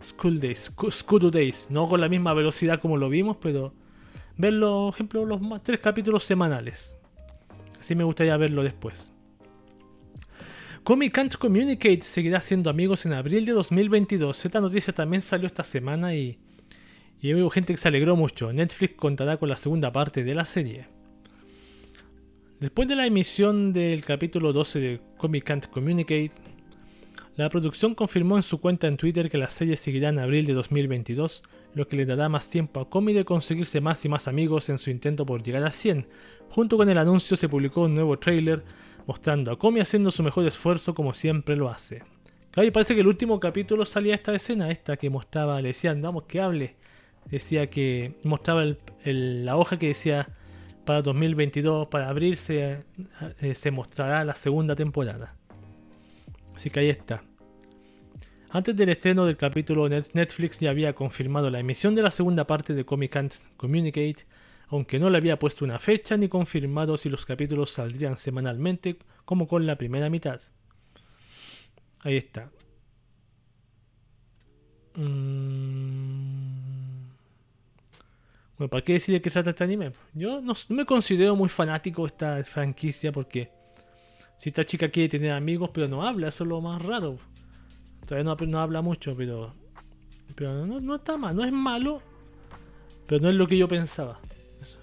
School Days, School Days, no con la misma velocidad como lo vimos, pero verlo, por ejemplo, los tres capítulos semanales. Así me gustaría verlo después. Comic Can't Communicate seguirá siendo amigos en abril de 2022. Esta noticia también salió esta semana y, y hubo gente que se alegró mucho. Netflix contará con la segunda parte de la serie. Después de la emisión del capítulo 12 de Comic Can't Communicate, la producción confirmó en su cuenta en Twitter que la serie seguirá en abril de 2022, lo que le dará más tiempo a Comi de conseguirse más y más amigos en su intento por llegar a 100. Junto con el anuncio se publicó un nuevo tráiler mostrando a Comi haciendo su mejor esfuerzo como siempre lo hace. Claro, parece que el último capítulo salía esta escena, esta que mostraba, le decían, vamos, que hable. Decía que mostraba la hoja que decía para 2022, para abril se, eh, se mostrará la segunda temporada. Así que ahí está. Antes del estreno del capítulo, Net- Netflix ya había confirmado la emisión de la segunda parte de Comic Can't Communicate, aunque no le había puesto una fecha ni confirmado si los capítulos saldrían semanalmente como con la primera mitad. Ahí está. Mm. Bueno, ¿para qué decir de qué trata este anime? Yo no, no me considero muy fanático de esta franquicia porque si esta chica quiere tener amigos pero no habla, eso es lo más raro. Todavía no, no habla mucho, pero, pero no, no está mal, no es malo, pero no es lo que yo pensaba.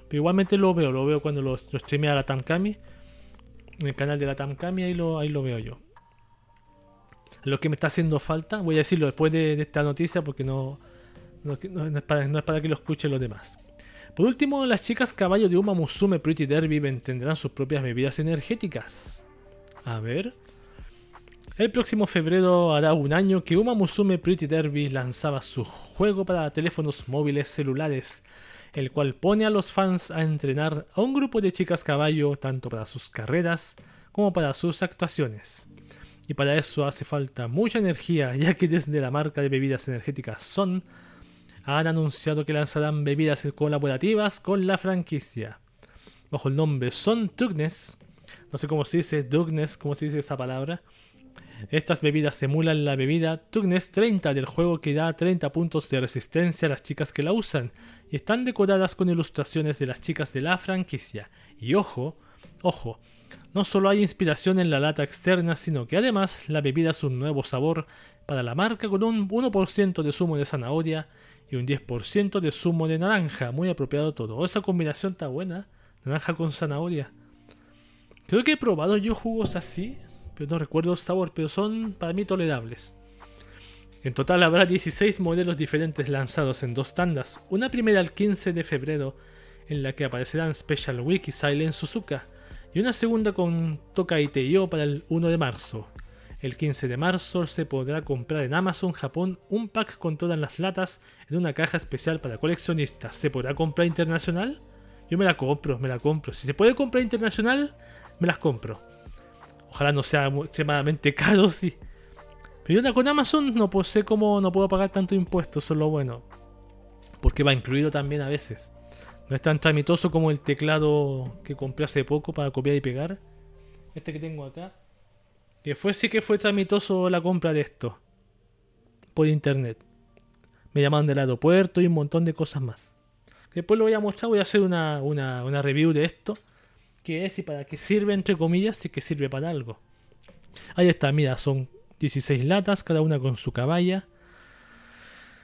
Pero igualmente lo veo, lo veo cuando lo, lo streamea la Tamkami, en el canal de la Tamkami, ahí lo, ahí lo veo yo. Lo que me está haciendo falta, voy a decirlo después de, esta noticia porque no, no, es para, no es para que lo escuchen los demás. Por último, las chicas caballo de Uma Musume Pretty Derby ven- tendrán sus propias bebidas energéticas. A ver. El próximo febrero hará un año que Uma Musume Pretty Derby lanzaba su juego para teléfonos móviles celulares, el cual pone a los fans a entrenar a un grupo de chicas caballo tanto para sus carreras como para sus actuaciones. Y para eso hace falta mucha energía, ya que desde la marca de bebidas energéticas Son han anunciado que lanzarán bebidas colaborativas con la franquicia. Bajo el nombre Son Tugnes, no sé cómo se dice Dugnes, cómo se dice esa palabra. Estas bebidas emulan la bebida Tugnes 30 del juego que da 30 puntos de resistencia a las chicas que la usan y están decoradas con ilustraciones de las chicas de la franquicia. Y ojo, ojo, no solo hay inspiración en la lata externa, sino que además la bebida es un nuevo sabor para la marca con un 1% de zumo de zanahoria y un 10% de zumo de naranja, muy apropiado todo. Esa combinación está buena, naranja con zanahoria. Creo que he probado yo jugos así, pero no recuerdo el sabor, pero son para mí tolerables. En total habrá 16 modelos diferentes lanzados en dos tandas, una primera el 15 de febrero, en la que aparecerán Special Week y Silent Suzuka, y una segunda con Toka Iteyo para el 1 de marzo. El 15 de marzo se podrá comprar en Amazon Japón un pack con todas las latas en una caja especial para coleccionistas. ¿Se podrá comprar internacional? Yo me la compro, me la compro. Si se puede comprar internacional, me las compro. Ojalá no sea extremadamente [laughs] caro, sí. Pero yo con Amazon no pues, sé cómo no puedo pagar tanto impuesto, eso es lo bueno. Porque va incluido también a veces. No es tan tramitoso como el teclado que compré hace poco para copiar y pegar. Este que tengo acá. Que fue sí que fue tramitoso la compra de esto. Por internet. Me llamaron del aeropuerto y un montón de cosas más. Después lo voy a mostrar, voy a hacer una review de esto. Qué es y para qué sirve, entre comillas, si que sirve para algo. Ahí está, mira, son 16 latas, cada una con su caballa.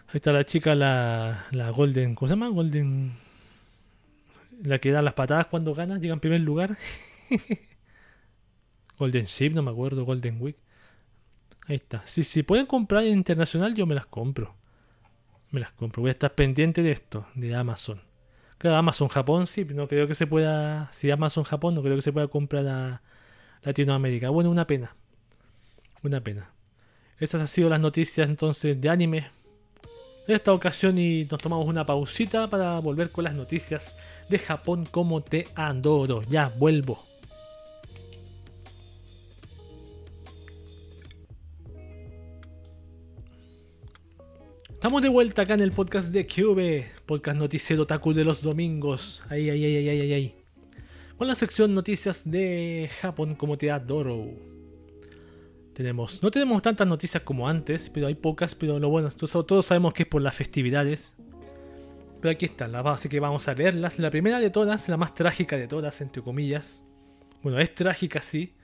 Ahí está la chica, la, la Golden, ¿cómo se llama? Golden... La que da las patadas cuando gana, llega en primer lugar. [laughs] Golden Ship, no me acuerdo, Golden Week. Ahí está. Si, si pueden comprar en internacional, yo me las compro. Me las compro. Voy a estar pendiente de esto, de Amazon. Claro, Amazon Japón sí, no creo que se pueda. Si Amazon Japón, no creo que se pueda comprar a Latinoamérica. Bueno, una pena. Una pena. Estas han sido las noticias entonces de anime de esta ocasión y nos tomamos una pausita para volver con las noticias de Japón como te adoro. Ya vuelvo. Estamos de vuelta acá en el podcast de Cube, podcast noticiero Taku de los domingos. Ahí, ahí, ahí, ahí, ahí, ahí. Con la sección noticias de Japón como te adoro. Tenemos, no tenemos tantas noticias como antes, pero hay pocas, pero lo bueno, todos sabemos que es por las festividades. Pero aquí están, así que vamos a leerlas. La primera de todas, la más trágica de todas, entre comillas. Bueno, es trágica, sí.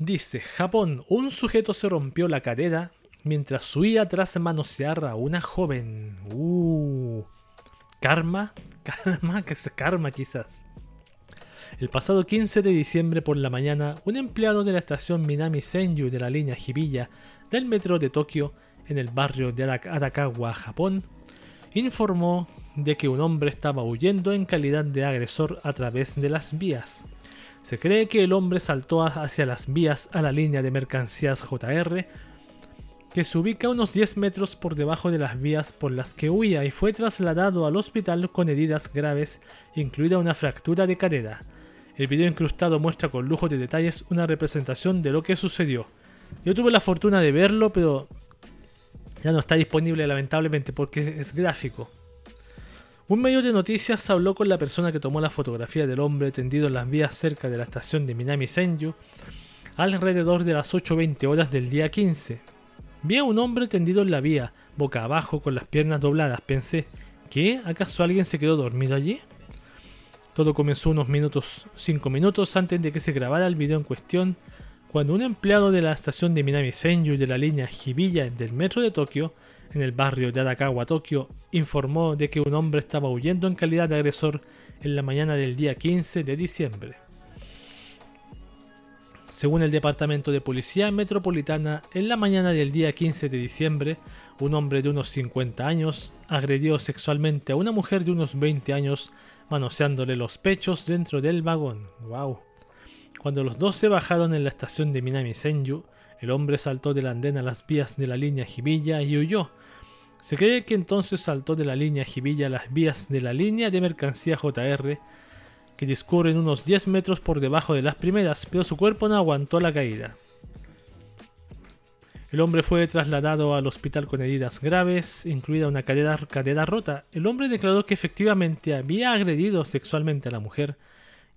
Dice, Japón, un sujeto se rompió la cadera mientras huía tras manosear a una joven. Uh, karma, [laughs] karma, que es karma quizás. El pasado 15 de diciembre por la mañana, un empleado de la estación Minami Senju de la línea Hibiya del metro de Tokio, en el barrio de Arakawa, Japón, informó de que un hombre estaba huyendo en calidad de agresor a través de las vías. Se cree que el hombre saltó hacia las vías a la línea de mercancías JR que se ubica unos 10 metros por debajo de las vías por las que huía y fue trasladado al hospital con heridas graves, incluida una fractura de cadera. El video incrustado muestra con lujo de detalles una representación de lo que sucedió. Yo tuve la fortuna de verlo, pero ya no está disponible lamentablemente porque es gráfico. Un medio de noticias habló con la persona que tomó la fotografía del hombre tendido en las vías cerca de la estación de Minami Senju alrededor de las 8.20 horas del día 15. Vi a un hombre tendido en la vía, boca abajo, con las piernas dobladas. Pensé, ¿qué? ¿Acaso alguien se quedó dormido allí? Todo comenzó unos minutos, cinco minutos antes de que se grabara el video en cuestión, cuando un empleado de la estación de Minami Senju de la línea Hibiya del metro de Tokio, en el barrio de Arakawa, Tokio, informó de que un hombre estaba huyendo en calidad de agresor en la mañana del día 15 de diciembre. Según el Departamento de Policía Metropolitana, en la mañana del día 15 de diciembre, un hombre de unos 50 años agredió sexualmente a una mujer de unos 20 años, manoseándole los pechos dentro del vagón. ¡Wow! Cuando los dos se bajaron en la estación de Minami Senju, el hombre saltó del andén a las vías de la línea Hibiya y huyó. Se cree que entonces saltó de la línea Hibiya a las vías de la línea de mercancía JR, que discurren unos 10 metros por debajo de las primeras, pero su cuerpo no aguantó la caída. El hombre fue trasladado al hospital con heridas graves, incluida una cadera, cadera rota. El hombre declaró que efectivamente había agredido sexualmente a la mujer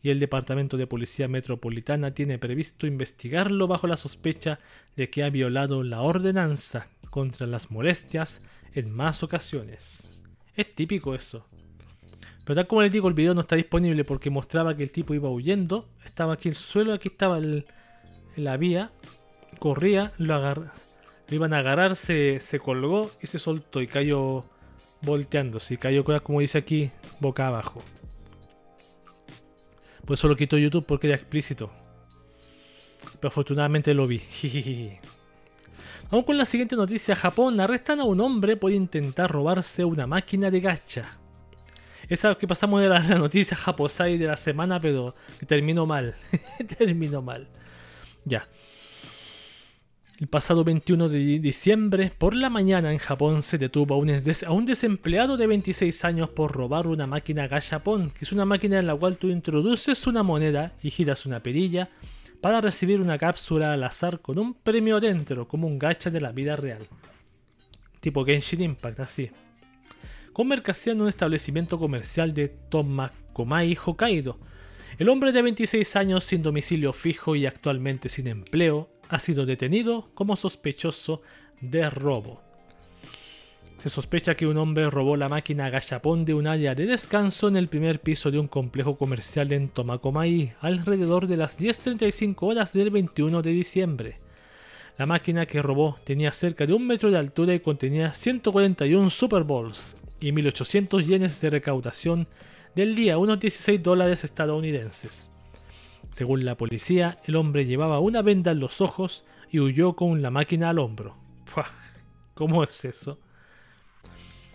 y el Departamento de Policía Metropolitana tiene previsto investigarlo bajo la sospecha de que ha violado la ordenanza contra las molestias en más ocasiones. Es típico eso. Pero tal como les digo, el video no está disponible porque mostraba que el tipo iba huyendo. Estaba aquí el suelo, aquí estaba la vía. Corría, lo, agar, lo iban a agarrar, se, colgó y se soltó y cayó volteando. Y cayó, como dice aquí, boca abajo. Por eso lo quitó YouTube porque era explícito. Pero afortunadamente lo vi. [laughs] Vamos con la siguiente noticia. Japón arrestan a un hombre por intentar robarse una máquina de gacha. Esa que pasamos de la, noticia Japosai de la semana, pero terminó mal. [laughs] terminó mal. Ya. El pasado 21 de diciembre, por la mañana en Japón se detuvo a un, a un, desempleado de 26 años por robar una máquina gachapon, que es una máquina en la cual tú introduces una moneda y giras una perilla para recibir una cápsula al azar con un premio dentro, como un gacha de la vida real. Tipo Genshin Impact, así con mercancía en un establecimiento comercial de Tomakomai, Hokkaido. El hombre de 26 años sin domicilio fijo y actualmente sin empleo ha sido detenido como sospechoso de robo. Se sospecha que un hombre robó la máquina gachapón de un área de descanso en el primer piso de un complejo comercial en Tomakomai alrededor de las 10.35 horas del 21 de diciembre. La máquina que robó tenía cerca de un metro de altura y contenía 141 Super Bowls y 1800 yenes de recaudación del día, unos 16 dólares estadounidenses. Según la policía, el hombre llevaba una venda en los ojos y huyó con la máquina al hombro. ¿Cómo es eso?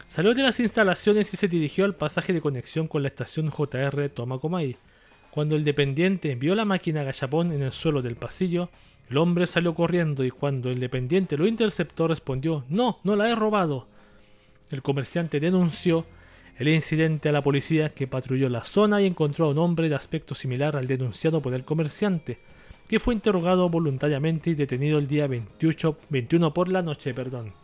Salió de las instalaciones y se dirigió al pasaje de conexión con la estación JR Tomakomai. Cuando el dependiente vio la máquina gachapón en el suelo del pasillo, el hombre salió corriendo y cuando el dependiente lo interceptó respondió, no, no la he robado. El comerciante denunció el incidente a la policía que patrulló la zona y encontró a un hombre de aspecto similar al denunciado por el comerciante, que fue interrogado voluntariamente y detenido el día 28, 21 por la noche, perdón.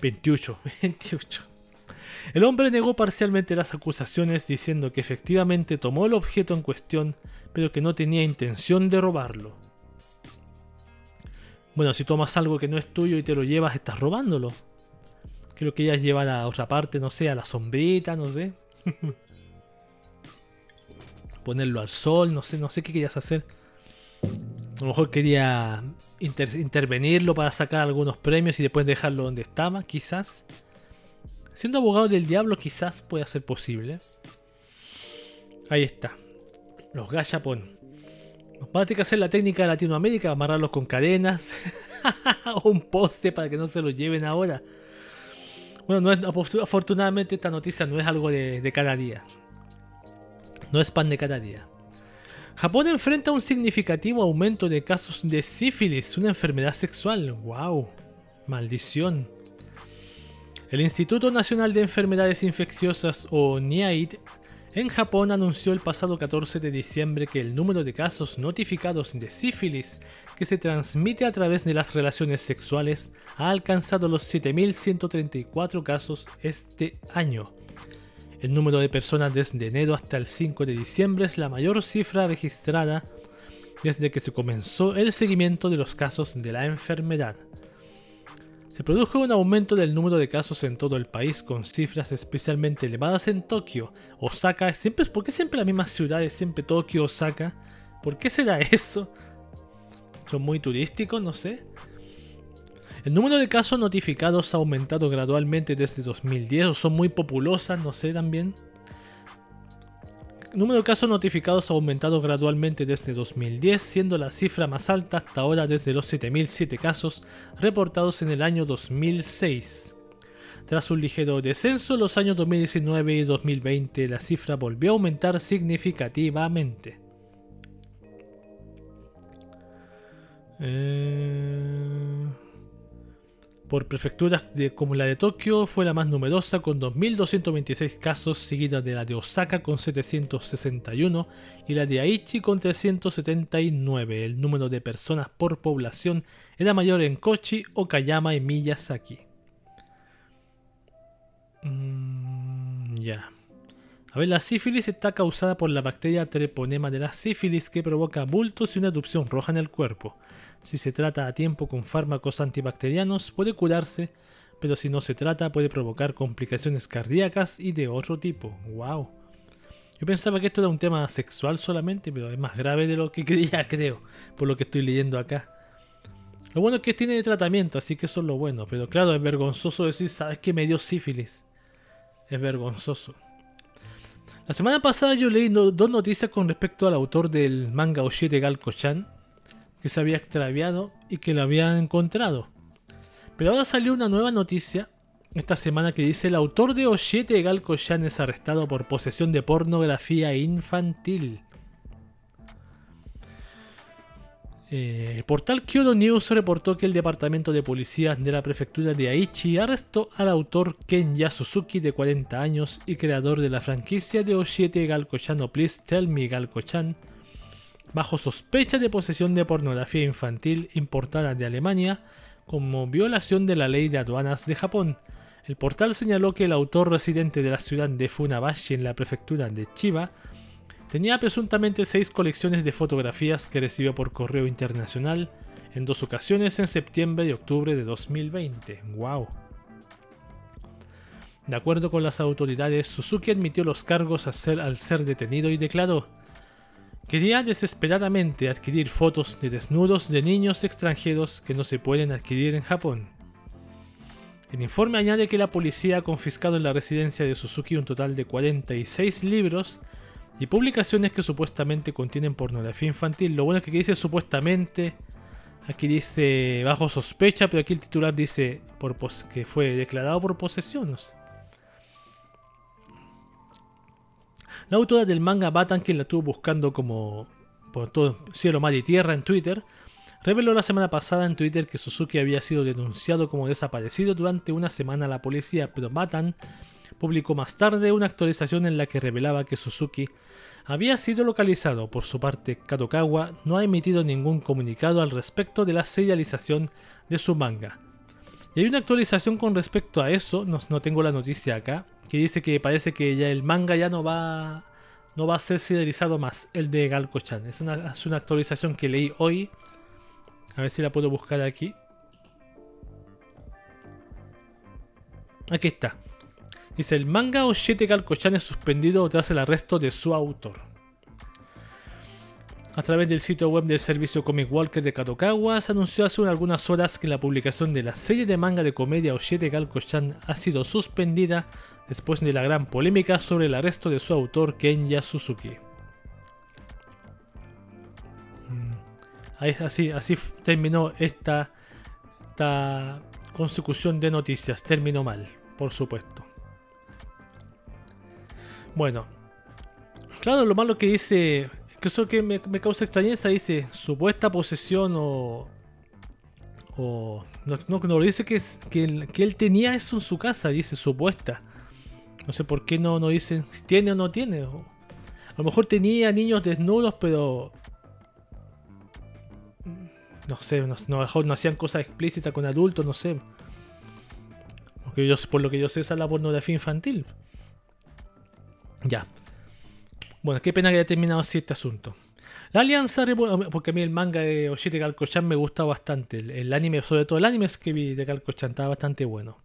28, 28. [laughs] El hombre negó parcialmente las acusaciones diciendo que efectivamente tomó el objeto en cuestión, pero que no tenía intención de robarlo. Bueno, si tomas algo que no es tuyo y te lo llevas, estás robándolo. Creo que ella lleva a otra parte, no sé, a la sombrita, no sé. [laughs] Ponerlo al sol, no sé, no sé qué querías hacer. A lo mejor quería intervenirlo para sacar algunos premios y después dejarlo donde estaba, quizás. Siendo abogado del diablo, quizás pueda ser posible. Ahí está. Los gachapon. Va a tener que hacer la técnica de Latinoamérica, amarrarlos con cadenas o [laughs] un poste para que no se los lleven ahora. Bueno, afortunadamente esta noticia no es algo de, de cada día. No es pan de cada día. Japón enfrenta un significativo aumento de casos de sífilis, una enfermedad sexual. ¡Wow! Maldición. El Instituto Nacional de Enfermedades Infecciosas, o NIAID, en Japón anunció el pasado 14 de diciembre que el número de casos notificados de sífilis que se transmite a través de las relaciones sexuales ha alcanzado los 7.134 casos este año. El número de personas desde enero hasta el 5 de diciembre es la mayor cifra registrada desde que se comenzó el seguimiento de los casos de la enfermedad. Se produjo un aumento del número de casos en todo el país con cifras especialmente elevadas en Tokio, Osaka, siempre ¿por qué siempre las mismas ciudades, siempre Tokio, Osaka? ¿Por qué será [laughs] eso? ¿Son muy turísticos? No sé. El número de casos notificados ha aumentado gradualmente desde 2010 o son muy populosas, no sé también. Número de casos notificados ha aumentado gradualmente desde 2010, siendo la cifra más alta hasta ahora desde los 7.007 casos reportados en el año 2006. Tras un ligero descenso, los años 2019 y 2020 la cifra volvió a aumentar significativamente. Eh por prefecturas como la de Tokio fue la más numerosa con 2.226 casos, seguida de la de Osaka con 761 y la de Aichi con 379. El número de personas por población era mayor en Kochi, Okayama y Miyazaki. Mm, ya. A ver, la sífilis está causada por la bacteria treponema de la sífilis que provoca bultos y una erupción roja en el cuerpo. Si se trata a tiempo con fármacos antibacterianos puede curarse, pero si no se trata puede provocar complicaciones cardíacas y de otro tipo. ¡Wow! Yo pensaba que esto era un tema sexual solamente, pero es más grave de lo que [laughs] creía, creo, por lo que estoy leyendo acá. Lo bueno es que tiene tratamiento, así que eso es lo bueno, pero claro, es vergonzoso decir, ¿sabes que me dio sífilis? Es vergonzoso. La semana pasada yo leí dos noticias con respecto al autor del manga Oshite Galko-chan, que se había extraviado y que lo habían encontrado. Pero ahora salió una nueva noticia esta semana que dice el autor de Oshite Galko-chan es arrestado por posesión de pornografía infantil. Eh, el portal Kyoto News reportó que el departamento de policía de la prefectura de Aichi arrestó al autor Kenya Suzuki de 40 años y creador de la franquicia de Oshiete Galko-chan o Please Tell Me Galko-chan bajo sospecha de posesión de pornografía infantil importada de Alemania como violación de la ley de aduanas de Japón. El portal señaló que el autor residente de la ciudad de Funabashi en la prefectura de Chiba Tenía presuntamente seis colecciones de fotografías que recibió por correo internacional en dos ocasiones en septiembre y octubre de 2020. ¡Wow! De acuerdo con las autoridades, Suzuki admitió los cargos al ser, al ser detenido y declaró, Quería desesperadamente adquirir fotos de desnudos de niños extranjeros que no se pueden adquirir en Japón. El informe añade que la policía ha confiscado en la residencia de Suzuki un total de 46 libros y publicaciones que supuestamente contienen pornografía infantil. Lo bueno es que aquí dice supuestamente, aquí dice bajo sospecha, pero aquí el titular dice por que fue declarado por posesión. La autora del manga Batan, quien la estuvo buscando como por todo cielo, mar y tierra en Twitter, reveló la semana pasada en Twitter que Suzuki había sido denunciado como desaparecido durante una semana a la policía, pero Batan publicó más tarde una actualización en la que revelaba que Suzuki había sido localizado. Por su parte, Kadokawa no ha emitido ningún comunicado al respecto de la serialización de su manga. Y hay una actualización con respecto a eso, no, no tengo la noticia acá, que dice que parece que ya el manga ya no va no va a ser serializado más, el de Galco-chan. Es una, es una actualización que leí hoy. A ver si la puedo buscar aquí. Aquí está. Dice, el manga Oshete Galco-chan es suspendido tras el arresto de su autor. A través del sitio web del servicio Comic Walker de Kadokawa, se anunció hace algunas horas que la publicación de la serie de manga de comedia Oshete Galco-chan ha sido suspendida después de la gran polémica sobre el arresto de su autor Kenya Suzuki. Mm. Así, terminó esta, esta consecución de noticias. Terminó mal, por supuesto. Bueno, claro, lo malo que dice, que eso que me, causa extrañeza, dice supuesta posesión o. o no, no, lo dice que él tenía eso en su casa, dice supuesta. No sé por qué no, no dicen si tiene o no tiene. A lo mejor tenía niños desnudos, pero. No sé, no, no, no hacían cosas explícitas con adultos, no sé. Porque yo, por lo que yo sé, esa es la pornografía infantil. Ya. Bueno, qué pena que haya terminado así este asunto. La alianza, porque a mí el manga de Oshite Galko-chan me gusta bastante. El, anime, sobre todo el anime que vi de Galko-chan, estaba bastante bueno.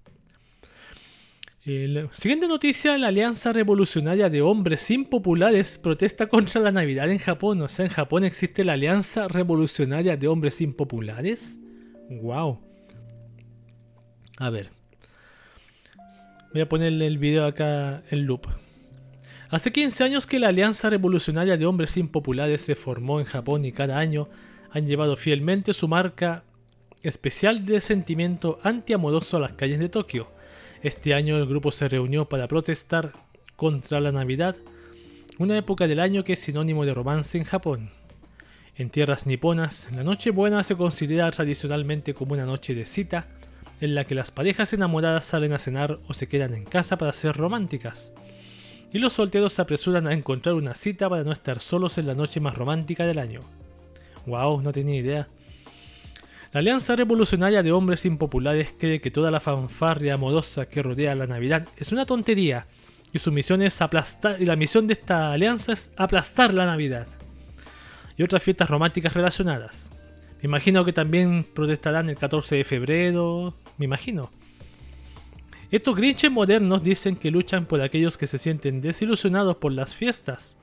Siguiente noticia, la Alianza Revolucionaria de Hombres Impopulares protesta contra la Navidad en Japón. O sea, en Japón existe la Alianza Revolucionaria de Hombres Impopulares. Wow. A ver. Voy a ponerle el video acá en loop. Hace 15 años que la Alianza Revolucionaria de Hombres Impopulares se formó en Japón y cada año han llevado fielmente su marca especial de sentimiento antiamoroso a las calles de Tokio este año el grupo se reunió para protestar contra la Navidad, una época del año que es sinónimo de romance en Japón. En tierras niponas, la Nochebuena se considera tradicionalmente como una noche de cita, en la que las parejas enamoradas salen a cenar o se quedan en casa para ser románticas. Y los solteros se apresuran a encontrar una cita para no estar solos en la noche más romántica del año. Wow, no tenía idea. La Alianza Revolucionaria de Hombres Impopulares cree que toda la fanfarria amorosa que rodea la Navidad es una tontería y su misión es aplastar y la misión de esta alianza es aplastar la Navidad y otras fiestas románticas relacionadas. Me imagino que también protestarán el 14 de febrero, me imagino. Estos grinches modernos dicen que luchan por aquellos que se sienten desilusionados por las fiestas,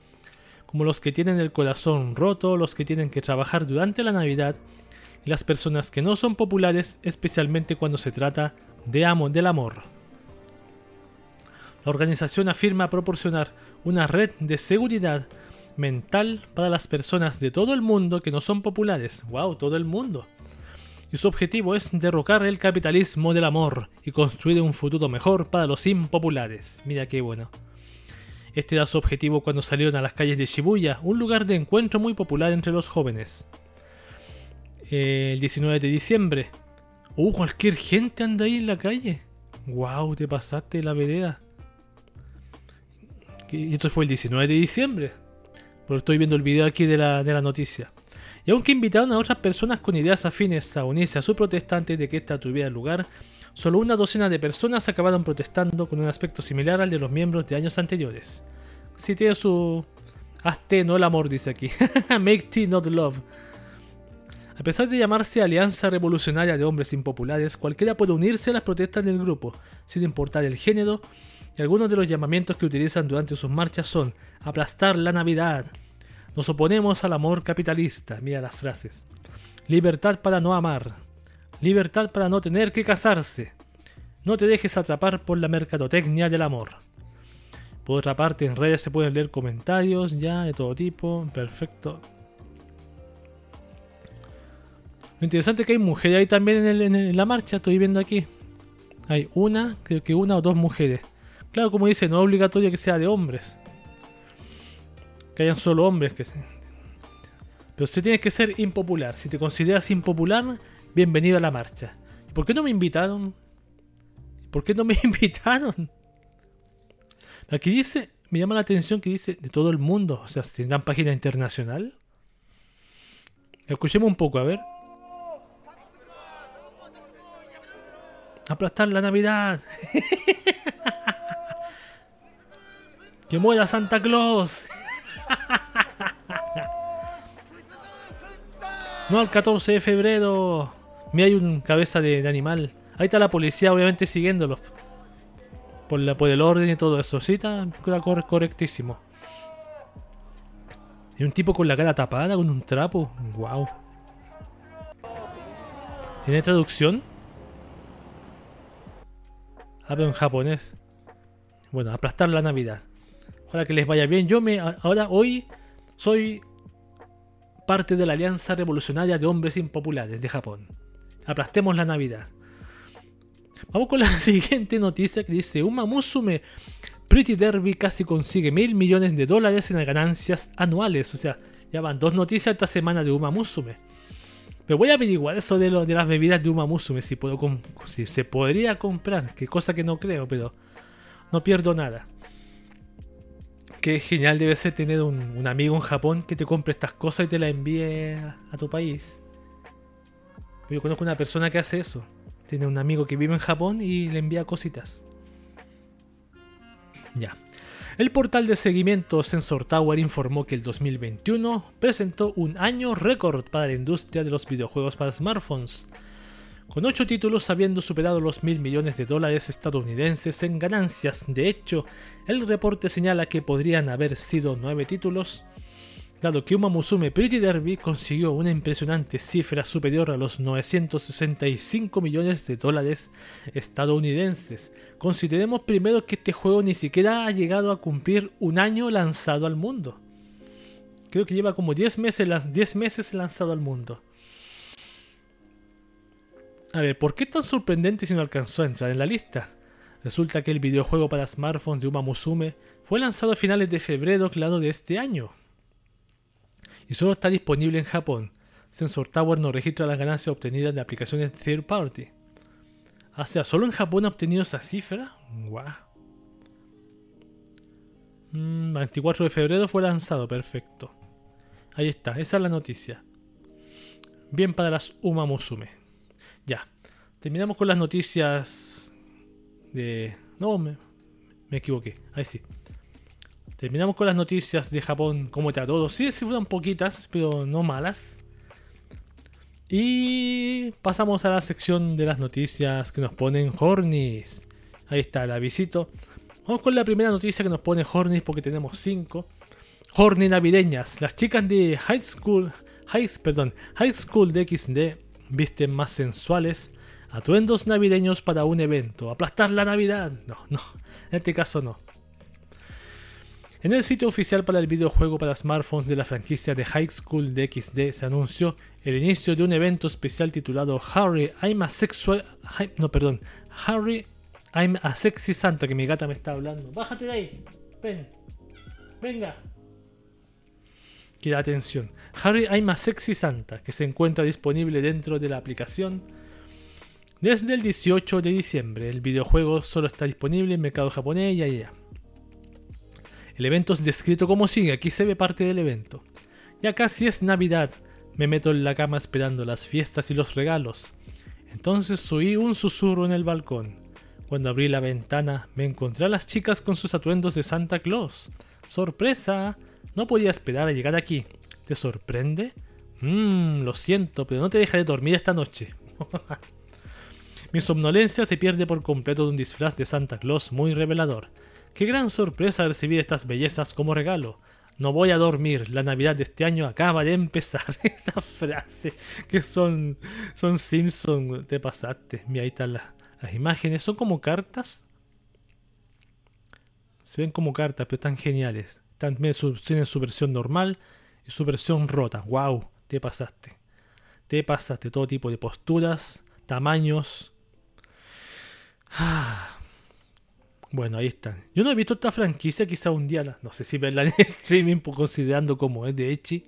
como los que tienen el corazón roto, los que tienen que trabajar durante la Navidad las personas que no son populares, especialmente cuando se trata de amo del amor. La organización afirma proporcionar una red de seguridad mental para las personas de todo el mundo que no son populares. ¡Wow! Todo el mundo. Y su objetivo es derrocar el capitalismo del amor y construir un futuro mejor para los impopulares. Mira qué bueno. Este era su objetivo cuando salieron a las calles de Shibuya, un lugar de encuentro muy popular entre los jóvenes el 19 de diciembre. Uh, cualquier gente anda ahí en la calle. Wow, te pasaste la vereda. Y esto fue el 19 de diciembre. Pero estoy viendo el video aquí de la, de la noticia. Y aunque invitaron a otras personas con ideas afines a unirse a su protesta antes de que esta tuviera lugar, solo una docena de personas acabaron protestando con un aspecto similar al de los miembros de años anteriores. Si tiene su... Hazte no el amor, dice aquí. [laughs] Make tea, not love. A pesar de llamarse Alianza Revolucionaria de Hombres Impopulares, cualquiera puede unirse a las protestas del grupo, sin importar el género, y algunos de los llamamientos que utilizan durante sus marchas son aplastar la Navidad, nos oponemos al amor capitalista, mira las frases, libertad para no amar, libertad para no tener que casarse, no te dejes atrapar por la mercadotecnia del amor. Por otra parte, en redes se pueden leer comentarios ya de todo tipo, perfecto. Lo interesante es que hay mujeres ahí también en, la marcha, estoy viendo aquí. Hay una, creo que una o dos mujeres. Claro, como dice, no es obligatorio que sea de hombres. Que hayan solo hombres que Pero si tienes que ser impopular. Si te consideras impopular, bienvenido a la marcha. ¿Por qué no me invitaron? ¿Por qué no me [laughs] invitaron? Aquí dice, me llama la atención que dice de todo el mundo. O sea, tendrán página internacional. Escuchemos un poco, a ver. Aplastar la Navidad. [laughs] que muera Santa Claus. [laughs] no al 14 de febrero. Me hay un cabeza de, animal. Ahí está la policía, obviamente, siguiéndolo. Por, la, por el orden y todo eso. Sí, está correctísimo. Y un tipo con la cara tapada, con un trapo. Wow. ¿Tiene traducción? Hablo en japonés. Bueno, aplastar la Navidad. Ojalá que les vaya bien. Yo me. Ahora, hoy, soy parte de la Alianza Revolucionaria de Hombres Impopulares de Japón. Aplastemos la Navidad. Vamos con la [laughs] siguiente noticia que dice: Uma Musume Pretty Derby casi consigue mil millones de dólares en ganancias anuales. O sea, ya van dos noticias esta semana de Uma Musume. Pero voy a averiguar eso de, las bebidas de Uma Musume, si, puedo si se podría comprar, que cosa que no creo, pero no pierdo nada. Qué genial debe ser tener un, amigo en Japón que te compre estas cosas y te las envíe a, tu país. Yo conozco una persona que hace eso. Tiene un amigo que vive en Japón y le envía cositas. Ya. El portal de seguimiento Sensor Tower informó que el 2021 presentó un año récord para la industria de los videojuegos para smartphones, con 8 títulos habiendo superado los mil millones de dólares estadounidenses en ganancias. De hecho, el reporte señala que podrían haber sido 9 títulos, dado que Uma Musume Pretty Derby consiguió una impresionante cifra superior a los 965 millones de dólares estadounidenses. Consideremos primero que este juego ni siquiera ha llegado a cumplir un año lanzado al mundo. Creo que lleva como 10 meses, 10 meses lanzado al mundo. A ver, ¿por qué tan sorprendente si no alcanzó a entrar en la lista? Resulta que el videojuego para smartphones de Uma Musume fue lanzado a finales de febrero claro de este año, y solo está disponible en Japón. Sensor Tower no registra las ganancias obtenidas de aplicaciones third party. O sea, ¿solo en Japón ha obtenido esa cifra? Guau. 24 mm, de febrero fue lanzado, perfecto. Ahí está, esa es la noticia. Bien para las Uma Musume. Ya. Terminamos con las noticias de... No, me, me equivoqué. Ahí sí. Terminamos con las noticias de Japón como está todo. Sí, sí fueron poquitas, pero no malas. Y pasamos a la sección de las noticias que nos ponen Hornis. Ahí está, la visito. Vamos con la primera noticia que nos pone Hornis porque tenemos 5. Horny navideñas. Las chicas de High School, High, perdón, High School de XD visten más sensuales. Atuendos navideños para un evento. Aplastar la Navidad. No, no. En este caso no. En el sitio oficial para el videojuego para smartphones de la franquicia de High School de XD se anunció el inicio de un evento especial titulado Harry I'm a. Harry I'm a Sexy Santa, que mi gata me está hablando. Bájate de ahí. Ven. Venga. Queda atención. Harry I'm a Sexy Santa, que se encuentra disponible dentro de la aplicación desde el 18 de diciembre. El videojuego solo está disponible en mercado japonés y allá. El evento es descrito como sigue, aquí se ve parte del evento. Ya casi es Navidad, me meto en la cama esperando las fiestas y los regalos. Entonces oí un susurro en el balcón. Cuando abrí la ventana me encontré a las chicas con sus atuendos de Santa Claus. ¡Sorpresa! No podía esperar a llegar aquí. ¿Te sorprende? Mmm, lo siento, pero no te dejaré dormir esta noche. [laughs] Mi somnolencia se pierde por completo de un disfraz de Santa Claus muy revelador. Qué gran sorpresa recibir estas bellezas como regalo. No voy a dormir, la Navidad de este año acaba de empezar. [laughs] Esa frase que son, son Simpson, te pasaste. Mira, ahí están las, las imágenes, son como cartas. Se ven como cartas, pero están geniales. También tienen su versión normal y su versión rota. ¡Wow! Te pasaste. Te pasaste todo tipo de posturas, tamaños. Ah. Bueno, ahí están. Yo no he visto esta franquicia, quizá un día, no sé si verla en [laughs] streaming, pues, considerando como es de Echi.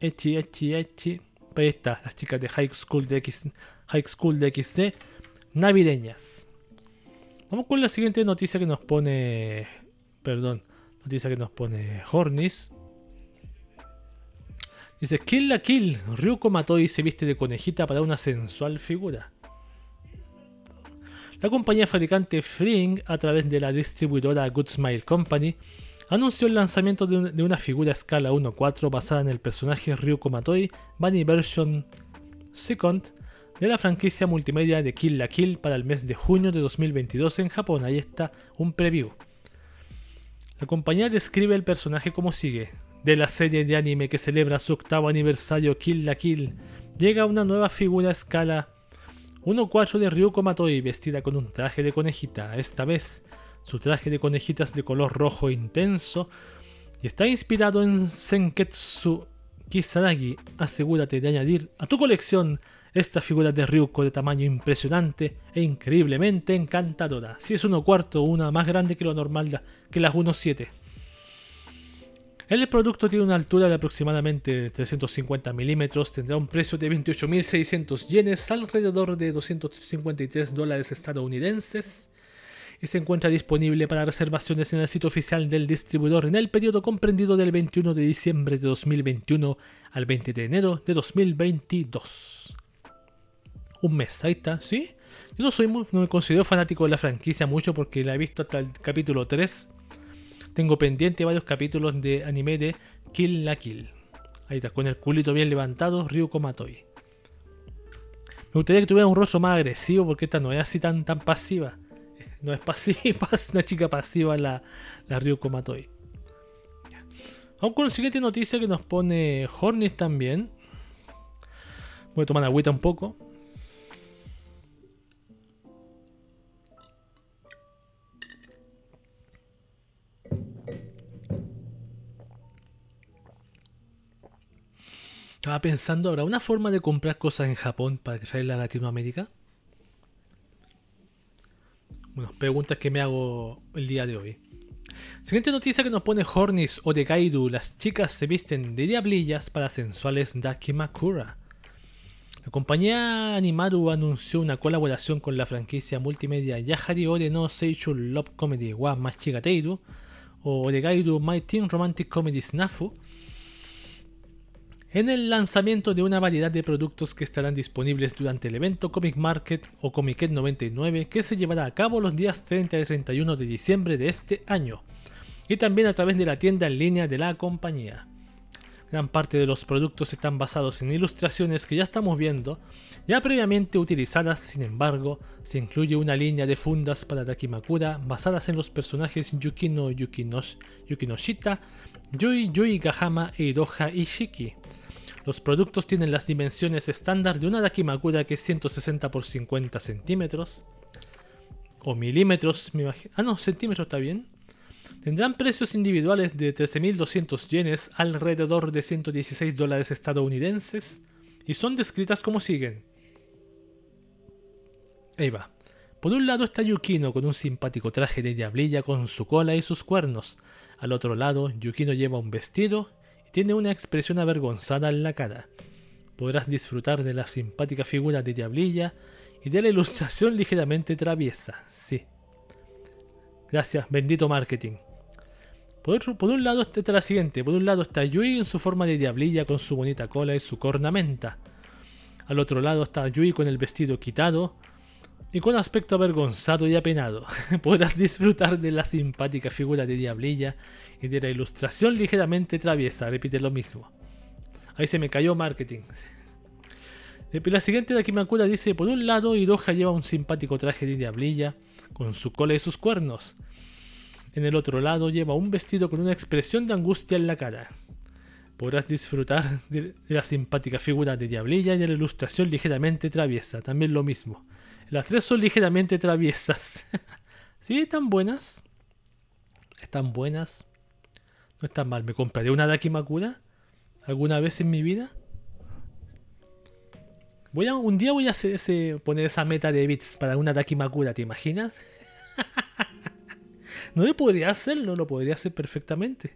Echi, Echi, Echi. Ahí está, las chicas de High School de, X, High School de XD, navideñas. Vamos con la siguiente noticia que nos pone. Perdón, noticia que nos pone Hornis. Dice: Kill la Kill. Ryuko Matoi se viste de conejita para una sensual figura. La compañía fabricante Fring, a través de la distribuidora Good Smile Company, anunció el lanzamiento de una figura escala 1-4 basada en el personaje Ryuko Matoi Bunny Version Second de la franquicia multimedia de Kill la Kill para el mes de junio de 2022 en Japón. Ahí está un preview. La compañía describe el personaje como sigue. De la serie de anime que celebra su octavo aniversario Kill la Kill, llega una nueva figura a escala 1-4 de Ryuko Matoi vestida con un traje de conejita. Esta vez, su traje de conejitas de color rojo intenso y está inspirado en Senketsu Kisaragi. Asegúrate de añadir a tu colección esta figura de Ryuko de tamaño impresionante e increíblemente encantadora. Si es 1 cuarto, una más grande que lo normal que las 1.7. El producto tiene una altura de aproximadamente 350 milímetros, tendrá un precio de 28.600 yenes, alrededor de 253 dólares estadounidenses, y se encuentra disponible para reservaciones en el sitio oficial del distribuidor en el periodo comprendido del 21 de diciembre de 2021 al 20 de enero de 2022. Un mes, ahí está, ¿sí? Yo no soy muy, no me considero fanático de la franquicia mucho porque la he visto hasta el capítulo 3 tengo pendiente varios capítulos de anime de Kill la Kill. Ahí está, con el culito bien levantado, Ryuko Matoi. Me gustaría que tuviera un rostro más agresivo porque esta no es así tan, tan pasiva. No es pasiva, [laughs] es una chica pasiva la, la Ryuko Matoi. Vamos con la siguiente noticia que nos pone Hornis también. Voy a tomar agüita un poco. Estaba pensando, ¿habrá una forma de comprar cosas en Japón para traerla a Latinoamérica? Bueno, preguntas que me hago el día de hoy. Siguiente noticia que nos pone Hornis o de Kaidu. Las chicas se visten de diablillas para sensuales Dakimakura. La compañía Animaru anunció una colaboración con la franquicia multimedia Yahari Ore no Seishu Love Comedy wa Machigateiru o de Kaidu My Teen Romantic Comedy Snafu en el lanzamiento de una variedad de productos que estarán disponibles durante el evento Comic Market o Comic 99 que se llevará a cabo los días 30 y 31 de diciembre de este año, y también a través de la tienda en línea de la compañía. Gran parte de los productos están basados en ilustraciones que ya estamos viendo, ya previamente utilizadas, sin embargo, se incluye una línea de fundas para Dakimakura basadas en los personajes Yukino Yukinosh, Yukinoshita, Yui Yui Gahama e Iroha Ishiki los productos tienen las dimensiones estándar de una Dakimakura que es 160 por 50 centímetros. O milímetros, me imagino. Ah, no, centímetros está bien. Tendrán precios individuales de 13.200 yenes, alrededor de 116 dólares estadounidenses, y son descritas como siguen. Ahí va. Por un lado está Yukino con un simpático traje de diablilla con su cola y sus cuernos. Al otro lado, Yukino lleva un vestido tiene una expresión avergonzada en la cara. Podrás disfrutar de la simpática figura de Diablilla y de la ilustración [laughs] ligeramente traviesa. Sí. Gracias, bendito marketing. Por, un lado está la siguiente. Por un lado está Yui en su forma de diablilla con su bonita cola y su cornamenta. Al otro lado está Yui con el vestido quitado, y con aspecto avergonzado y apenado. [laughs] Podrás disfrutar de la simpática figura de Diablilla y de la ilustración ligeramente traviesa, repite lo mismo. Ahí se me cayó marketing. La siguiente de Akimakura dice, por un lado, Hiroha lleva un simpático traje de diablilla, con su cola y sus cuernos. En el otro lado lleva un vestido con una expresión de angustia en la cara. Podrás disfrutar de la simpática figura de diablilla y de la ilustración ligeramente traviesa, también lo mismo. Las tres son ligeramente traviesas. [laughs] ¿Sí? ¿Están buenas? ¿Están buenas? No están mal. ¿Me compraré una de Akimakura? ¿Alguna vez en mi vida? Voy a, un día voy a hacer ese, poner esa meta de bits para una Dakimakura, ¿te imaginas? [laughs] no lo podría hacerlo, lo podría hacer perfectamente.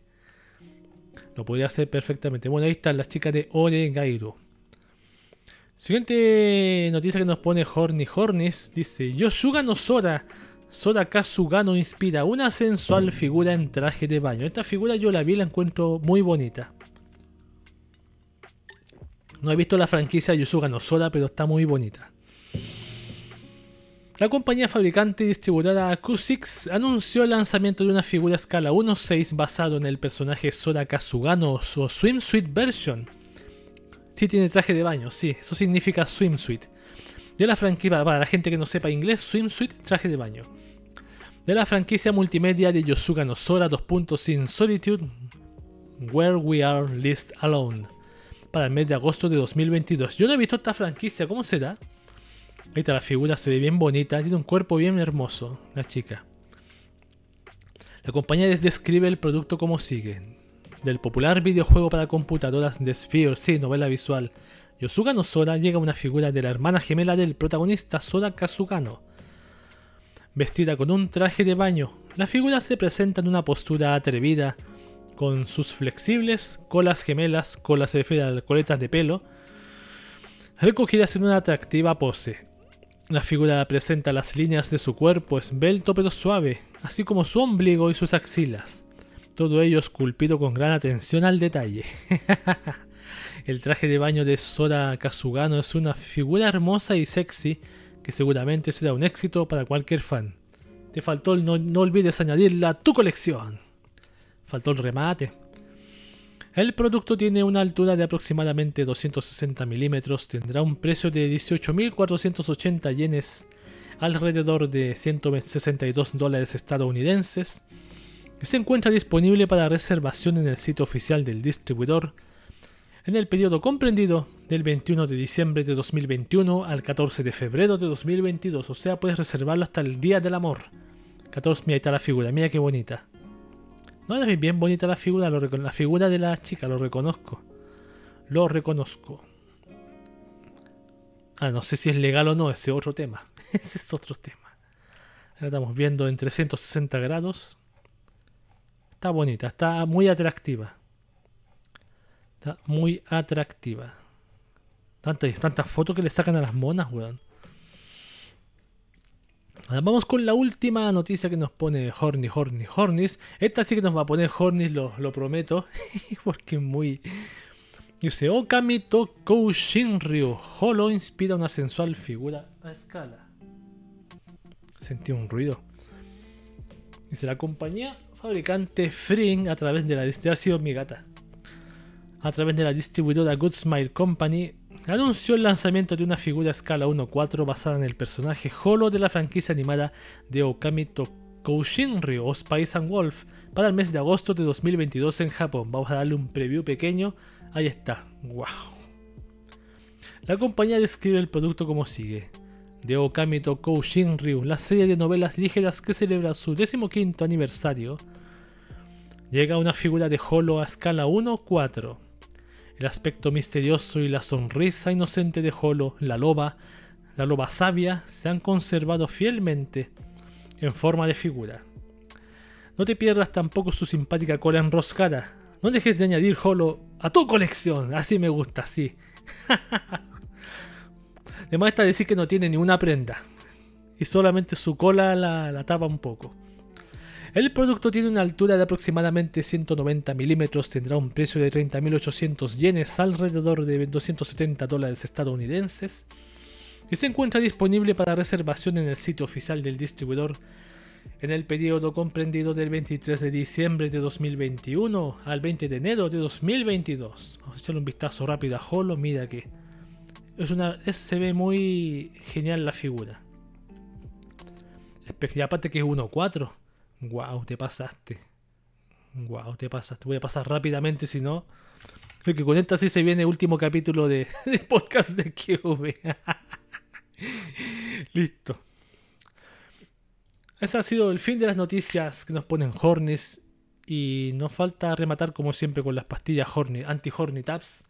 Lo podría hacer perfectamente. Bueno, ahí están las chicas de Ore Gairo. Siguiente noticia que nos pone Horny Hornis. Dice, Yosuga no Sora. Sora Kazugano inspira una sensual figura en traje de baño. Esta figura yo la vi y la encuentro muy bonita. No he visto la franquicia Yusuga no Sora, pero está muy bonita. La compañía fabricante y distribuidora Q6 anunció el lanzamiento de una figura a escala 1.6 basado en el personaje Sora Kazugano o Swimsuit Version. Sí tiene traje de baño, sí, eso significa swimsuit. De la franquicia, para la gente que no sepa inglés, swimsuit, traje de baño. De la franquicia multimedia de Yosuga no Sora 2. In Solitude, Where We Are List Alone para el mes de agosto de 2022. Yo no he visto esta franquicia, ¿cómo será? Ahí está, la figura se ve bien bonita, tiene un cuerpo bien hermoso, la chica. La compañía describe el producto como sigue. Del popular videojuego para computadoras The Sphere, sí, novela visual, Yosuga no Sora llega una figura de la hermana gemela del protagonista Sora Kazugano. Vestida con un traje de baño, la figura se presenta en una postura atrevida, con sus flexibles colas gemelas, colas se refiere a coletas de pelo, recogidas en una atractiva pose. La figura presenta las líneas de su cuerpo esbelto pero suave, así como su ombligo y sus axilas. Todo ello esculpido con gran atención al detalle. [laughs] El traje de baño de Sora Kazugano es una figura hermosa y sexy que seguramente será un éxito para cualquier fan. Te faltó el no, no olvides añadirla a tu colección. Faltó el remate. El producto tiene una altura de aproximadamente 260 milímetros, tendrá un precio de 18.480 yenes, alrededor de 162 dólares estadounidenses, y se encuentra disponible para reservación en el sitio oficial del distribuidor en el periodo comprendido del 21 de diciembre de 2021 al 14 de febrero de 2022, o sea, puedes reservarlo hasta el Día del Amor. 14, mira, ahí está la figura, mira qué bonita. No, es bien bonita la figura, la figura de la chica, lo reconozco. Lo reconozco. Ah, no sé si es legal o no, ese es otro tema. [laughs] ese es otro tema. Ahora estamos viendo en 360 grados. Está bonita, está muy atractiva. Está muy atractiva. Tantas, tantas fotos que le sacan a las monas, weón vamos con la última noticia que nos pone Horny, Horny, Hornis. Esta sí que nos va a poner Hornis, lo, lo prometo. [laughs] porque muy. Dice: Okami Tokou Shinryu. Holo inspira una sensual figura a escala. Sentí un ruido. Dice: La compañía fabricante Fring, a través de la. mi gata. A través de la distribuidora Good Smile Company, anunció el lanzamiento de una figura a escala 1-4 basada en el personaje Holo de la franquicia animada de Okami Tokou Shinryu o Spice and Wolf para el mes de agosto de 2022 en Japón. Vamos a darle un preview pequeño. Ahí está. ¡Wow! La compañía describe el producto como sigue. De Okami Tokou Shinryu, la serie de novelas ligeras que celebra su 15 aniversario, llega una figura de Holo a escala 1-4 el aspecto misterioso y la sonrisa inocente de Holo, la loba, la loba sabia, se han conservado fielmente en forma de figura. No te pierdas tampoco su simpática cola enroscada. No dejes de añadir Holo a tu colección. Así me gusta, así. [laughs] Además está decir que no tiene ni una prenda. Y solamente su cola la, la tapa un poco. El producto tiene una altura de aproximadamente 190 milímetros, tendrá un precio de 30.800 yenes, alrededor de 270 dólares estadounidenses, y se encuentra disponible para reservación en el sitio oficial del distribuidor en el periodo comprendido del 23 de diciembre de 2021 al 20 de enero de 2022. Vamos a echarle un vistazo rápido a Holo, mira que es una, se ve muy genial la figura. Y aparte que es 1-4. Wow, te pasaste. Wow, te pasaste. Voy a pasar rápidamente, si no. Creo que con esta sí se viene el último capítulo de, [laughs] podcast de QV. [laughs] Listo. Ese ha sido el fin de las noticias que nos ponen Hornis. Y nos falta rematar como siempre con las pastillas Horny, anti-Horny Tabs.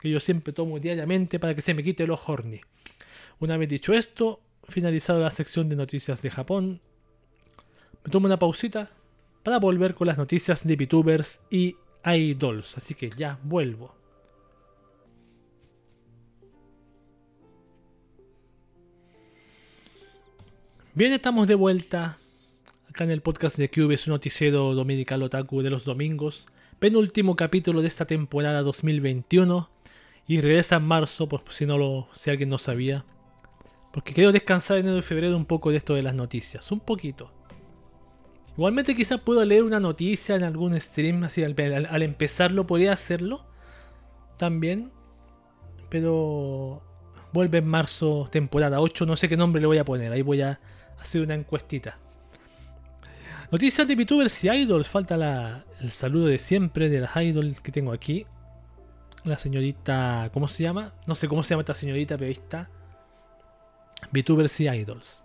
Que yo siempre tomo diariamente para que se me quite los Horny. Una vez dicho esto, finalizado la sección de noticias de Japón, me tomo una pausita para volver con las noticias de VTubers y idols. Así que ya vuelvo. Bien, estamos de vuelta acá en el podcast de Cube, su noticiero dominical otaku de los domingos. Penúltimo capítulo de esta temporada 2021 y regresa en marzo, por si no lo, si alguien no sabía. Porque quiero descansar en enero y febrero un poco de esto de las noticias, un poquito. Igualmente quizás puedo leer una noticia en algún stream, así al, empezarlo podría hacerlo también. Pero vuelve en marzo, temporada 8, no sé qué nombre le voy a poner, ahí voy a hacer una encuestita. Noticias de VTubers y idols. Falta la, el saludo de siempre de las idols que tengo aquí. La señorita. ¿Cómo se llama? No sé cómo se llama esta señorita, pero ahí está. VTubers y idols.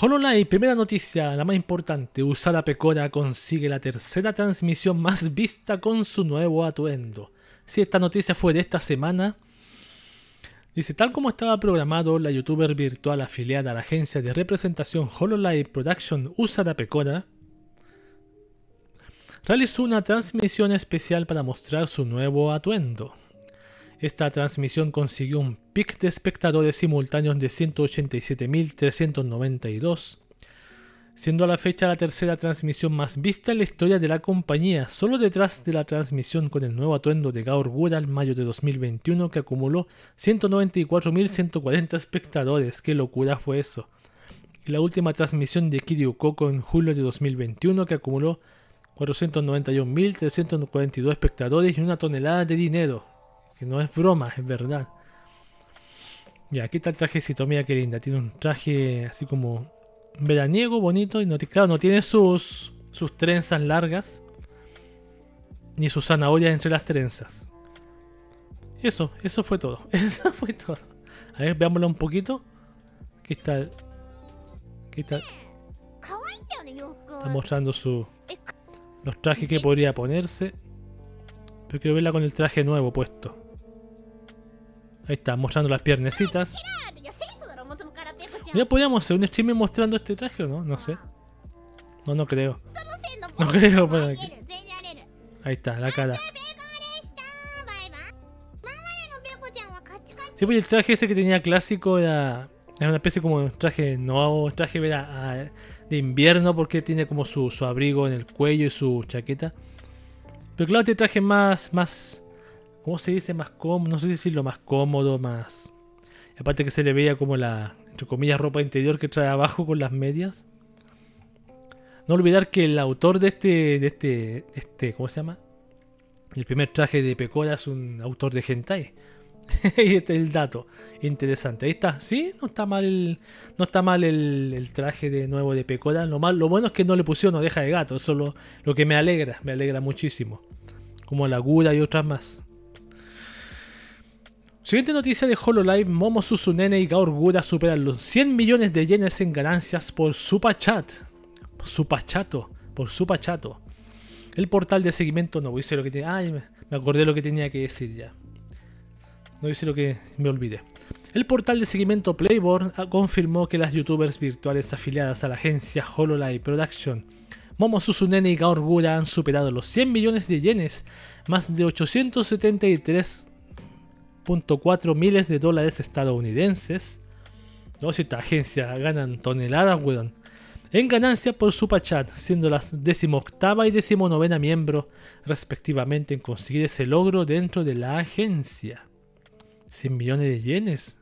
HoloLive, primera noticia, la más importante. Usada Pecora consigue la tercera transmisión más vista con su nuevo atuendo. Si esta noticia fue de esta semana, Dice, tal como estaba programado, la youtuber virtual afiliada a la agencia de representación HoloLive Production Usada Pecora realizó una transmisión especial para mostrar su nuevo atuendo. Esta transmisión consiguió un pic de espectadores simultáneos de 187.392 siendo a la fecha la tercera transmisión más vista en la historia de la compañía, solo detrás de la transmisión con el nuevo atuendo de Gaur Gura en mayo de 2021 que acumuló 194.140 espectadores. ¡Qué locura fue eso! Y la última transmisión de Kiryu Koko en julio de 2021 que acumuló 491.342 espectadores y una tonelada de dinero. Que no es broma, es verdad. Y aquí está el trajecito, mira qué linda. Tiene un traje así como veraniego, bonito. Y no, claro, no tiene sus, sus trenzas largas. Ni sus zanahorias entre las trenzas. Eso, eso fue todo. [laughs] Eso fue todo. A ver, veámoslo un poquito. Aquí está. Aquí está. Está mostrando su, los trajes que podría ponerse. Pero quiero verla con el traje nuevo puesto. Ahí está, mostrando las piernecitas. Ya podríamos hacer un stream mostrando este traje o no, no sé. No, no creo. No creo, pero Ahí está, la cara. Sí, pues el traje ese que tenía clásico era, era una especie como de traje nuevo, traje de invierno porque tiene como su, su, abrigo en el cuello y su chaqueta. Pero claro, este traje más, más, ¿cómo se dice? Más cómodo, no sé si decirlo más cómodo, más... Aparte que se le veía como la, entre comillas, ropa interior que trae abajo con las medias. No olvidar que el autor de este, de este, este, ¿cómo se llama? El primer traje de Pecora es un autor de hentai. Y este es el dato interesante. Ahí está. Sí, no está mal no está mal el, traje de nuevo de Pecora. Lo, mal, lo bueno es que no le pusieron oreja de gato. Eso es lo, lo que me alegra. Me alegra muchísimo. Como la Gura y otras más. Siguiente noticia de HoloLive, Momo Susunene y Gaor Gura superan los 100 millones de yenes en ganancias por Supachat. Supachato, por Supachato. El portal de seguimiento, no voy lo que tenía. Ay, me acordé lo que tenía que decir ya. No hice lo que me olvidé. El portal de seguimiento Playboard confirmó que las youtubers virtuales afiliadas a la agencia HoloLive Production, Momo Susunene y Gaor Gura han superado los 100 millones de yenes, más de 873 .4 miles de dólares estadounidenses. No, si esta agencia ganan toneladas, weón. En ganancia por Supachat, siendo las decimoctava y decimonovena miembro, respectivamente, en conseguir ese logro dentro de la agencia. 100 millones de yenes.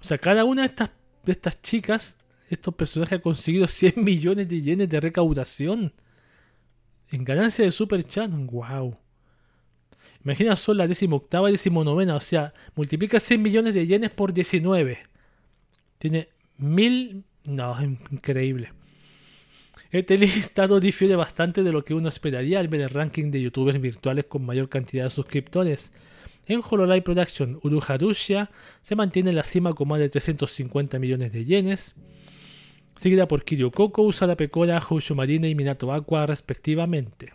O sea, cada una de estas, de estas chicas estos personajes han conseguido [laughs] 100 millones de yenes de recaudación. En ganancia de Super Chat. ¡Wow! Imagina solo la decimoctava y decimonovena. O sea, multiplica 100 millones de yenes por 19. Tiene mil... No, es increíble. Este listado difiere bastante de lo que uno esperaría al ver el ranking de youtubers virtuales con mayor cantidad de suscriptores. En Hololive Production, Uru se mantiene en la cima con más de 350 millones de yenes, seguida por Kiryu Koko, Usada Pecora, Houshu Marine y Minato Aqua respectivamente.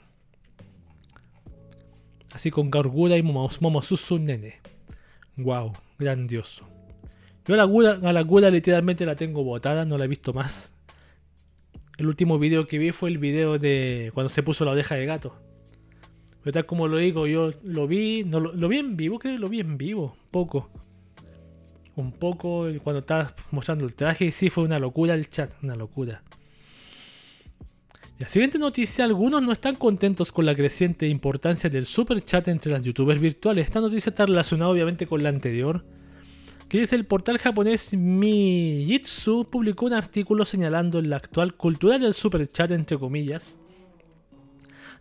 Así con Gargura y Momosusu Nene. Wow, grandioso. Yo la, Gura, a la Gura literalmente la tengo botada, no la he visto más. El último video que vi fue el video de cuando se puso la oreja de gato. Pero como lo digo, yo lo vi, no lo, vi en vivo, creo que lo vi en vivo, poco. Un poco cuando estaba mostrando el traje sí fue una locura el chat, una locura. La siguiente noticia, algunos no están contentos con la creciente importancia del super chat entre las youtubers virtuales. Esta noticia está relacionada obviamente con la anterior que dice el portal japonés Mijitsu publicó un artículo señalando la actual cultura del super chat entre comillas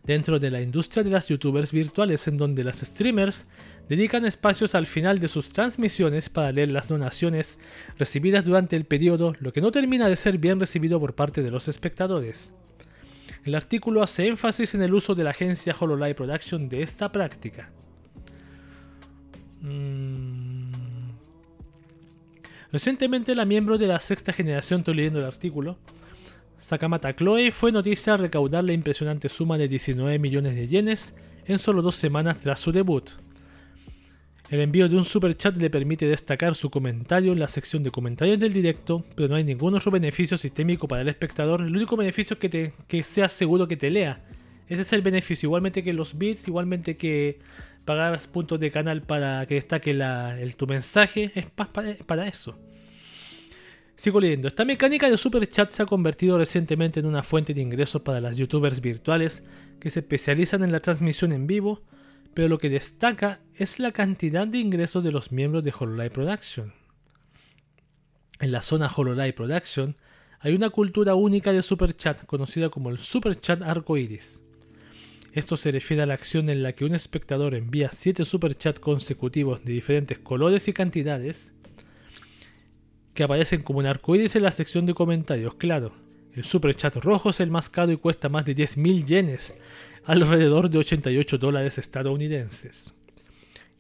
dentro de la industria de las youtubers virtuales en donde las streamers dedican espacios al final de sus transmisiones para leer las donaciones recibidas durante el periodo, lo que no termina de ser bien recibido por parte de los espectadores. El artículo hace énfasis en el uso de la agencia Hololive Production de esta práctica. Mm. Recientemente la miembro de la sexta generación, estoy leyendo el artículo, Sakamata Chloe fue noticia recaudar la impresionante suma de 19 millones de yenes en solo dos semanas tras su debut. El envío de un super chat le permite destacar su comentario en la sección de comentarios del directo, pero no hay ningún otro beneficio sistémico para el espectador. El único beneficio es que, te, que sea seguro que te lea. Ese es el beneficio, igualmente que los bits, igualmente que pagar puntos de canal para que destaque el, tu mensaje, es para, eso. Sigo leyendo. Esta mecánica de super chat se ha convertido recientemente en una fuente de ingresos para las youtubers virtuales que se especializan en la transmisión en vivo, pero lo que destaca es la cantidad de ingresos de los miembros de Hololive Production. En la zona Hololive Production hay una cultura única de super chat conocida como el super chat arcoiris. Esto se refiere a la acción en la que un espectador envía 7 superchats consecutivos de diferentes colores y cantidades que aparecen como un arcoíris en la sección de comentarios. Claro, el superchat rojo es el más caro y cuesta más de 10.000 yenes, alrededor de 88 dólares estadounidenses.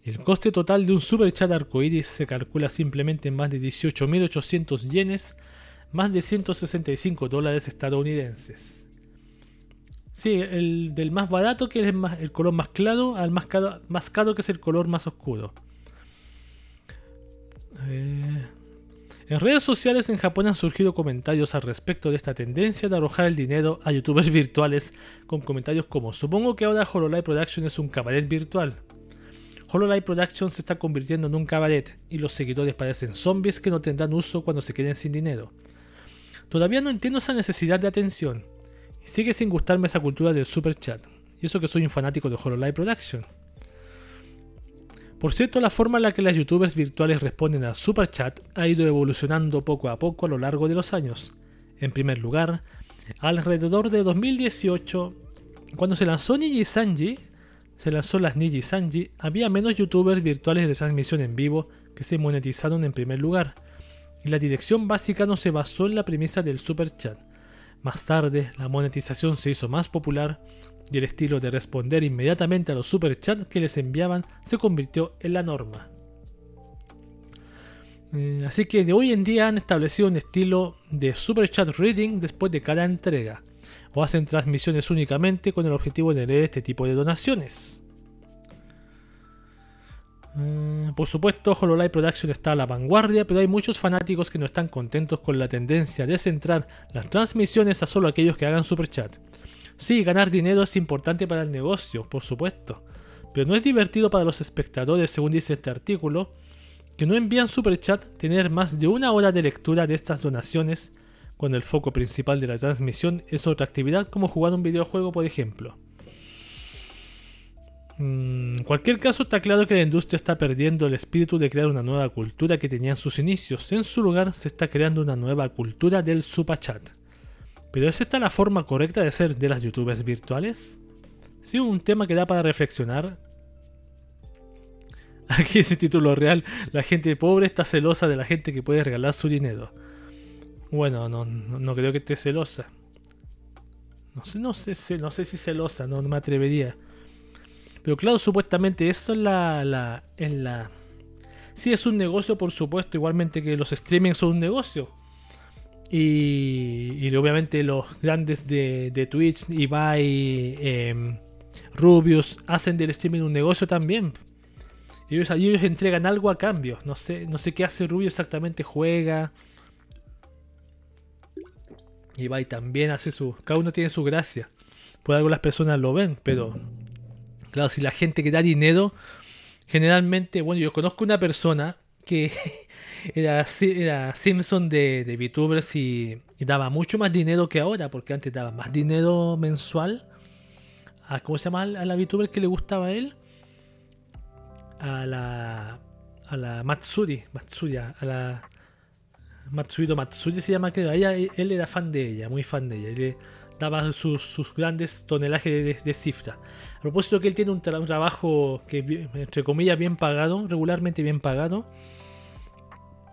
El coste total de un superchat arcoíris se calcula simplemente en más de 18.800 yenes, más de 165 dólares estadounidenses. Sí, el del más barato, que es el, color más claro, al más caro, más caro, que es el color más oscuro. En redes sociales en Japón han surgido comentarios al respecto de esta tendencia de arrojar el dinero a youtubers [laughs] virtuales con comentarios como supongo que ahora Hololive Production es un cabaret virtual. Hololive Production se está convirtiendo en un cabaret y los seguidores parecen zombies que no tendrán uso cuando se queden sin dinero. Todavía no entiendo esa necesidad de atención. Sigue sin gustarme esa cultura del super chat. Y eso que soy un fanático de Hololive Production. Por cierto, la forma en la que las youtubers virtuales responden al super chat ha ido evolucionando poco a poco a lo largo de los años. En primer lugar, alrededor de 2018, cuando se lanzó Niji Sanji, se lanzó las Niji Sanji, había menos youtubers virtuales de transmisión en vivo que se monetizaron en primer lugar, y la dirección básica no se basó en la premisa del super chat. Más tarde, la monetización se hizo más popular y el estilo de responder inmediatamente a los superchats que les enviaban se convirtió en la norma. Eh, así que de hoy en día han establecido un estilo de superchat reading después de cada entrega, o hacen transmisiones únicamente con el objetivo de leer este tipo de donaciones. Mm, por supuesto, Hololive Production está a la vanguardia, pero hay muchos fanáticos que no están contentos con la tendencia de centrar las transmisiones a solo aquellos que hagan super chat. Sí, ganar dinero es importante para el negocio, por supuesto, pero no es divertido para los espectadores, según dice este artículo, que no envían super chat tener más de una hora de lectura de estas donaciones cuando el foco principal de la transmisión es otra actividad como jugar un videojuego, por ejemplo. Mm, en cualquier caso, está claro que la industria está perdiendo el espíritu de crear una nueva cultura que tenía en sus inicios. En su lugar, se está creando una nueva cultura del supachat. ¿Pero es esta la forma correcta de ser de las youtubers virtuales? Sí, un tema que da para reflexionar. [laughs] Aquí ese título real, la gente pobre está celosa de la gente que puede regalar su dinero. Bueno, no, no, creo que esté celosa. No sé, no sé, no sé si celosa, no, me atrevería. Pero claro, supuestamente eso es la, la, en la... Sí es un negocio, por supuesto, igualmente que los streaming son un negocio. Y, y obviamente los grandes de, de Twitch, Ibai, eh, Rubius, hacen del streaming un negocio también. Y ellos, ellos entregan algo a cambio. No sé, no sé qué hace Rubius exactamente, juega. Ibai también hace su. Cada uno tiene su gracia. Por algo las personas lo ven, pero. Claro, si la gente que da dinero. Generalmente, bueno, yo conozco una persona que era, era Simpson de, de VTubers y, daba mucho más dinero que ahora, porque antes daba más dinero mensual. A, ¿Cómo se llama? A la VTuber que le gustaba a él. A la. A la Matsuri. Matsuri. A la. Matsuhito Matsuri se llama, que ella, él era fan de ella, muy fan de ella. Y le daba sus, grandes tonelajes de, cifra. A propósito que él tiene un, trabajo entre comillas, bien pagado, regularmente bien pagado.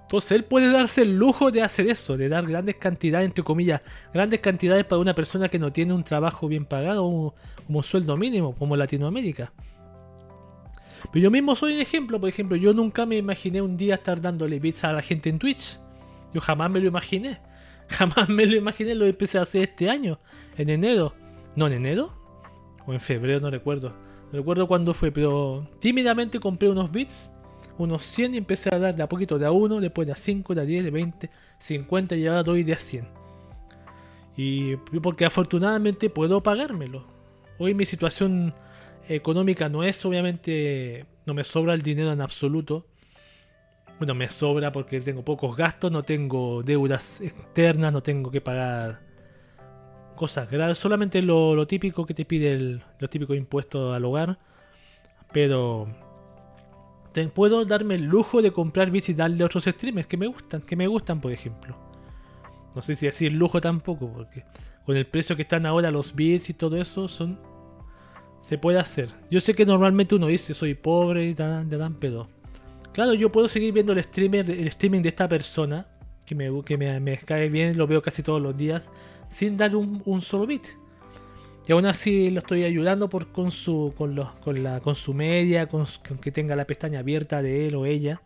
Entonces él puede darse el lujo de hacer eso, de dar grandes cantidades, entre comillas, grandes cantidades para una persona que no tiene un trabajo bien pagado, como sueldo mínimo, como Latinoamérica. Pero yo mismo soy un ejemplo, por ejemplo, yo nunca me imaginé un día estar dándole pizza a la gente en Twitch. Yo jamás me lo imaginé. [laughs] Jamás me lo imaginé, lo empecé a hacer este año, en enero. ¿No en enero? O en febrero, no recuerdo. No recuerdo cuándo fue, pero tímidamente compré unos bits unos 100 y empecé a dar de a poquito de a 1, después de a 5, de a 10, de 20, 50 y ahora doy de a 100. Y porque afortunadamente puedo pagármelo. Hoy mi situación económica no es obviamente, no me sobra el dinero en absoluto. Bueno, me sobra porque tengo pocos gastos, no tengo deudas externas, no tengo que pagar cosas graves, solamente lo, típico que te pide el, los típicos impuestos al hogar. Pero puedo darme el lujo de comprar bits y darle otros streamers que me gustan, que me gustan, por ejemplo. No sé si decir lujo tampoco, porque con el precio que están ahora los bits y todo eso, son se puede hacer. Yo sé que normalmente uno dice soy pobre y tan, pero claro, yo puedo seguir viendo el streamer, el streaming de esta persona que me, que me, cae bien, lo veo casi todos los días, sin dar un, un solo bit. Y aún así lo estoy ayudando con, su, media, con, que tenga la pestaña abierta de él o ella.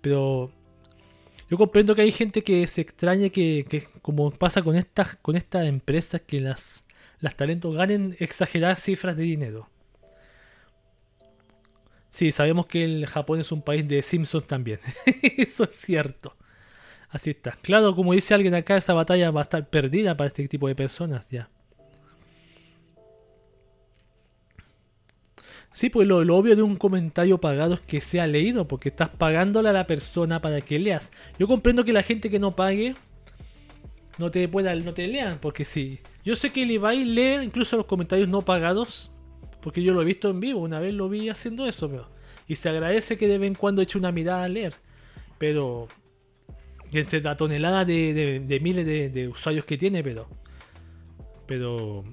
Pero yo comprendo que hay gente que se extraña que, como pasa con estas, con estas empresas, que las, las talentos ganen exageradas cifras de dinero. Sí, sabemos que el Japón es un país de Simpsons también. [laughs] Eso es cierto. Así está. Claro, como dice alguien acá, esa batalla va a estar perdida para este tipo de personas ya. Sí, pues lo, obvio de un comentario pagado es que sea leído, porque estás pagándole a la persona para que leas. Yo comprendo que la gente que no pague no te pueda, no te lean, porque sí. Yo sé que el Ibai lee incluso los comentarios no pagados, porque yo lo he visto en vivo, una vez lo vi haciendo eso, pero, y se agradece que de vez en cuando eche una mirada a leer. Pero entre la tonelada de, miles de, de usuarios que tiene, pero pero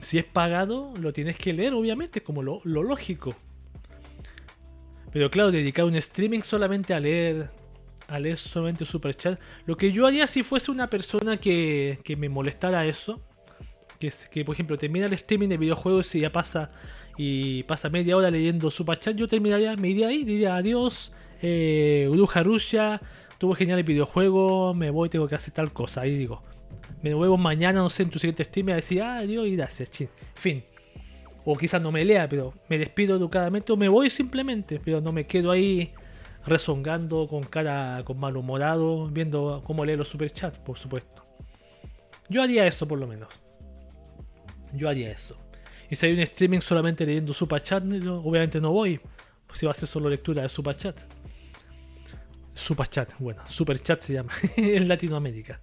si es pagado, lo tienes que leer, obviamente, como lo, lógico. Pero claro, dedicar un streaming solamente a leer, a leer solamente super chat. Lo que yo haría si fuese una persona que, que me molestara eso, que, que por ejemplo termina el streaming de videojuegos y ya pasa y pasa media hora leyendo super chat, yo terminaría, me iría ahí, diría adiós, eh, Uruja Rusia, tuvo genial el videojuego, me voy, tengo que hacer tal cosa. Ahí digo, me vuelvo mañana, no sé, en tu siguiente stream a decir, ah, Dios, y gracias, chin. Fin. O quizás no me lea, pero me despido educadamente o me voy simplemente, pero no me quedo ahí rezongando con cara, con malhumorado, viendo cómo lee los superchats, por supuesto. Yo haría eso por lo menos. Yo haría eso. Y si hay un streaming solamente leyendo superchat, obviamente no voy. Si va a ser solo lectura de superchat. Superchat, bueno, superchat se llama [laughs] en Latinoamérica.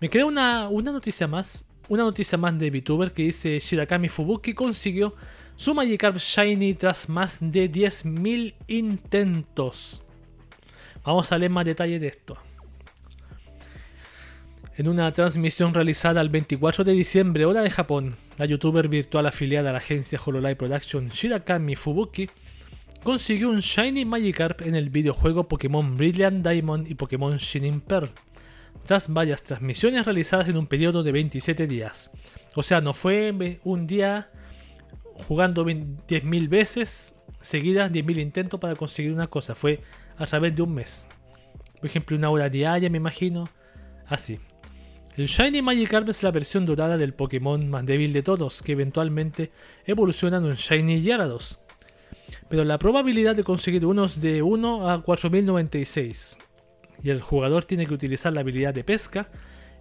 Me queda una, noticia más. Una noticia más de VTuber que dice Shirakami Fubuki consiguió su Magikarp Shiny tras más de 10.000 intentos. Vamos a leer más detalles de esto. En una transmisión realizada el 24 de diciembre, hora de Japón, la youtuber virtual afiliada a la agencia Hololive Production Shirakami Fubuki consiguió un Shiny Magikarp en el videojuego Pokémon Brilliant Diamond y Pokémon Shining Pearl, tras varias transmisiones realizadas en un periodo de 27 días. O sea, no fue un día jugando 10.000 veces seguidas, 10.000 intentos para conseguir una cosa, fue a través de un mes. Por ejemplo, una hora diaria, me imagino. Así. El Shiny Magikarp es la versión dorada del Pokémon más débil de todos, que eventualmente evoluciona en un Shiny Gyarados. Pero la probabilidad de conseguir unos de 1 a 4096. Y el jugador tiene que utilizar la habilidad de pesca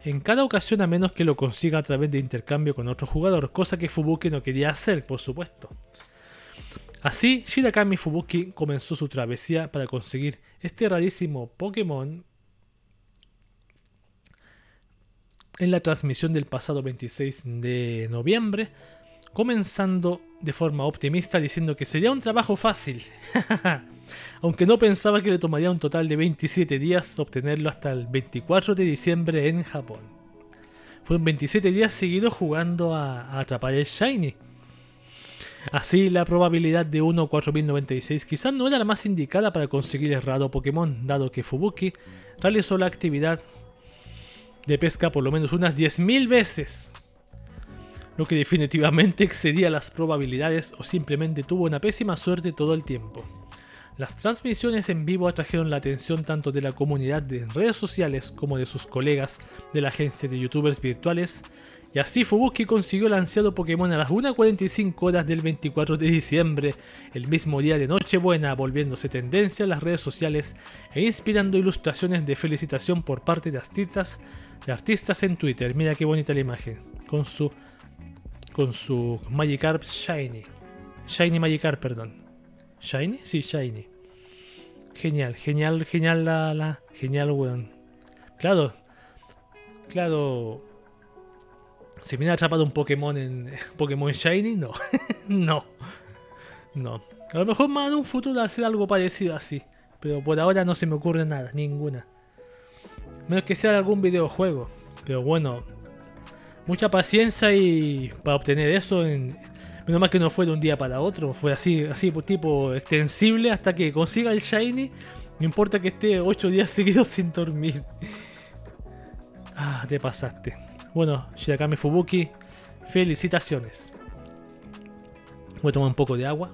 en cada ocasión a menos que lo consiga a través de intercambio con otro jugador, cosa que Fubuki no quería hacer, por supuesto. Así, Shirakami Fubuki comenzó su travesía para conseguir este rarísimo Pokémon en la transmisión del pasado 26 de noviembre, comenzando de forma optimista diciendo que sería un trabajo fácil, [laughs] aunque no pensaba que le tomaría un total de 27 días obtenerlo hasta el 24 de diciembre en Japón. Fueron 27 días seguidos jugando a, atrapar el Shiny. Así, la probabilidad de 1 a 4096 quizás no era la más indicada para conseguir el raro Pokémon, dado que Fubuki realizó la actividad de pesca por lo menos unas 10.000 veces, lo que definitivamente [laughs] excedía las probabilidades o simplemente tuvo una pésima suerte todo el tiempo. Las transmisiones en vivo atrajeron la atención tanto de la comunidad de redes sociales como de sus colegas de la agencia de youtubers virtuales, y así Fubuki consiguió el ansiado Pokémon a las 1.45 horas del 24 de diciembre, el mismo día de Nochebuena, volviéndose tendencia en las redes sociales e inspirando ilustraciones de felicitación por parte de artistas de artistas en Twitter. Mira qué bonita la imagen. Con su. Con su Magikarp Shiny. Shiny Magikarp, perdón. ¿Shiny? Sí, Shiny. Genial, genial, genial la. la genial, weón. Claro. Claro. Si me hubiera atrapado un Pokémon en. [laughs] Pokémon Shiny, no. [laughs] no. No. A lo mejor más en un futuro hacer algo parecido así. Pero por ahora no se me ocurre nada, ninguna. Menos que sea algún videojuego. Pero bueno, mucha paciencia y para obtener eso. En, menos mal que no fue de un día para otro. Fue así, así tipo extensible hasta que consiga el Shiny. No importa que esté 8 días [laughs] seguidos sin dormir. Ah, te pasaste. Bueno, Shirakami Fubuki, felicitaciones. Voy a tomar un poco de agua.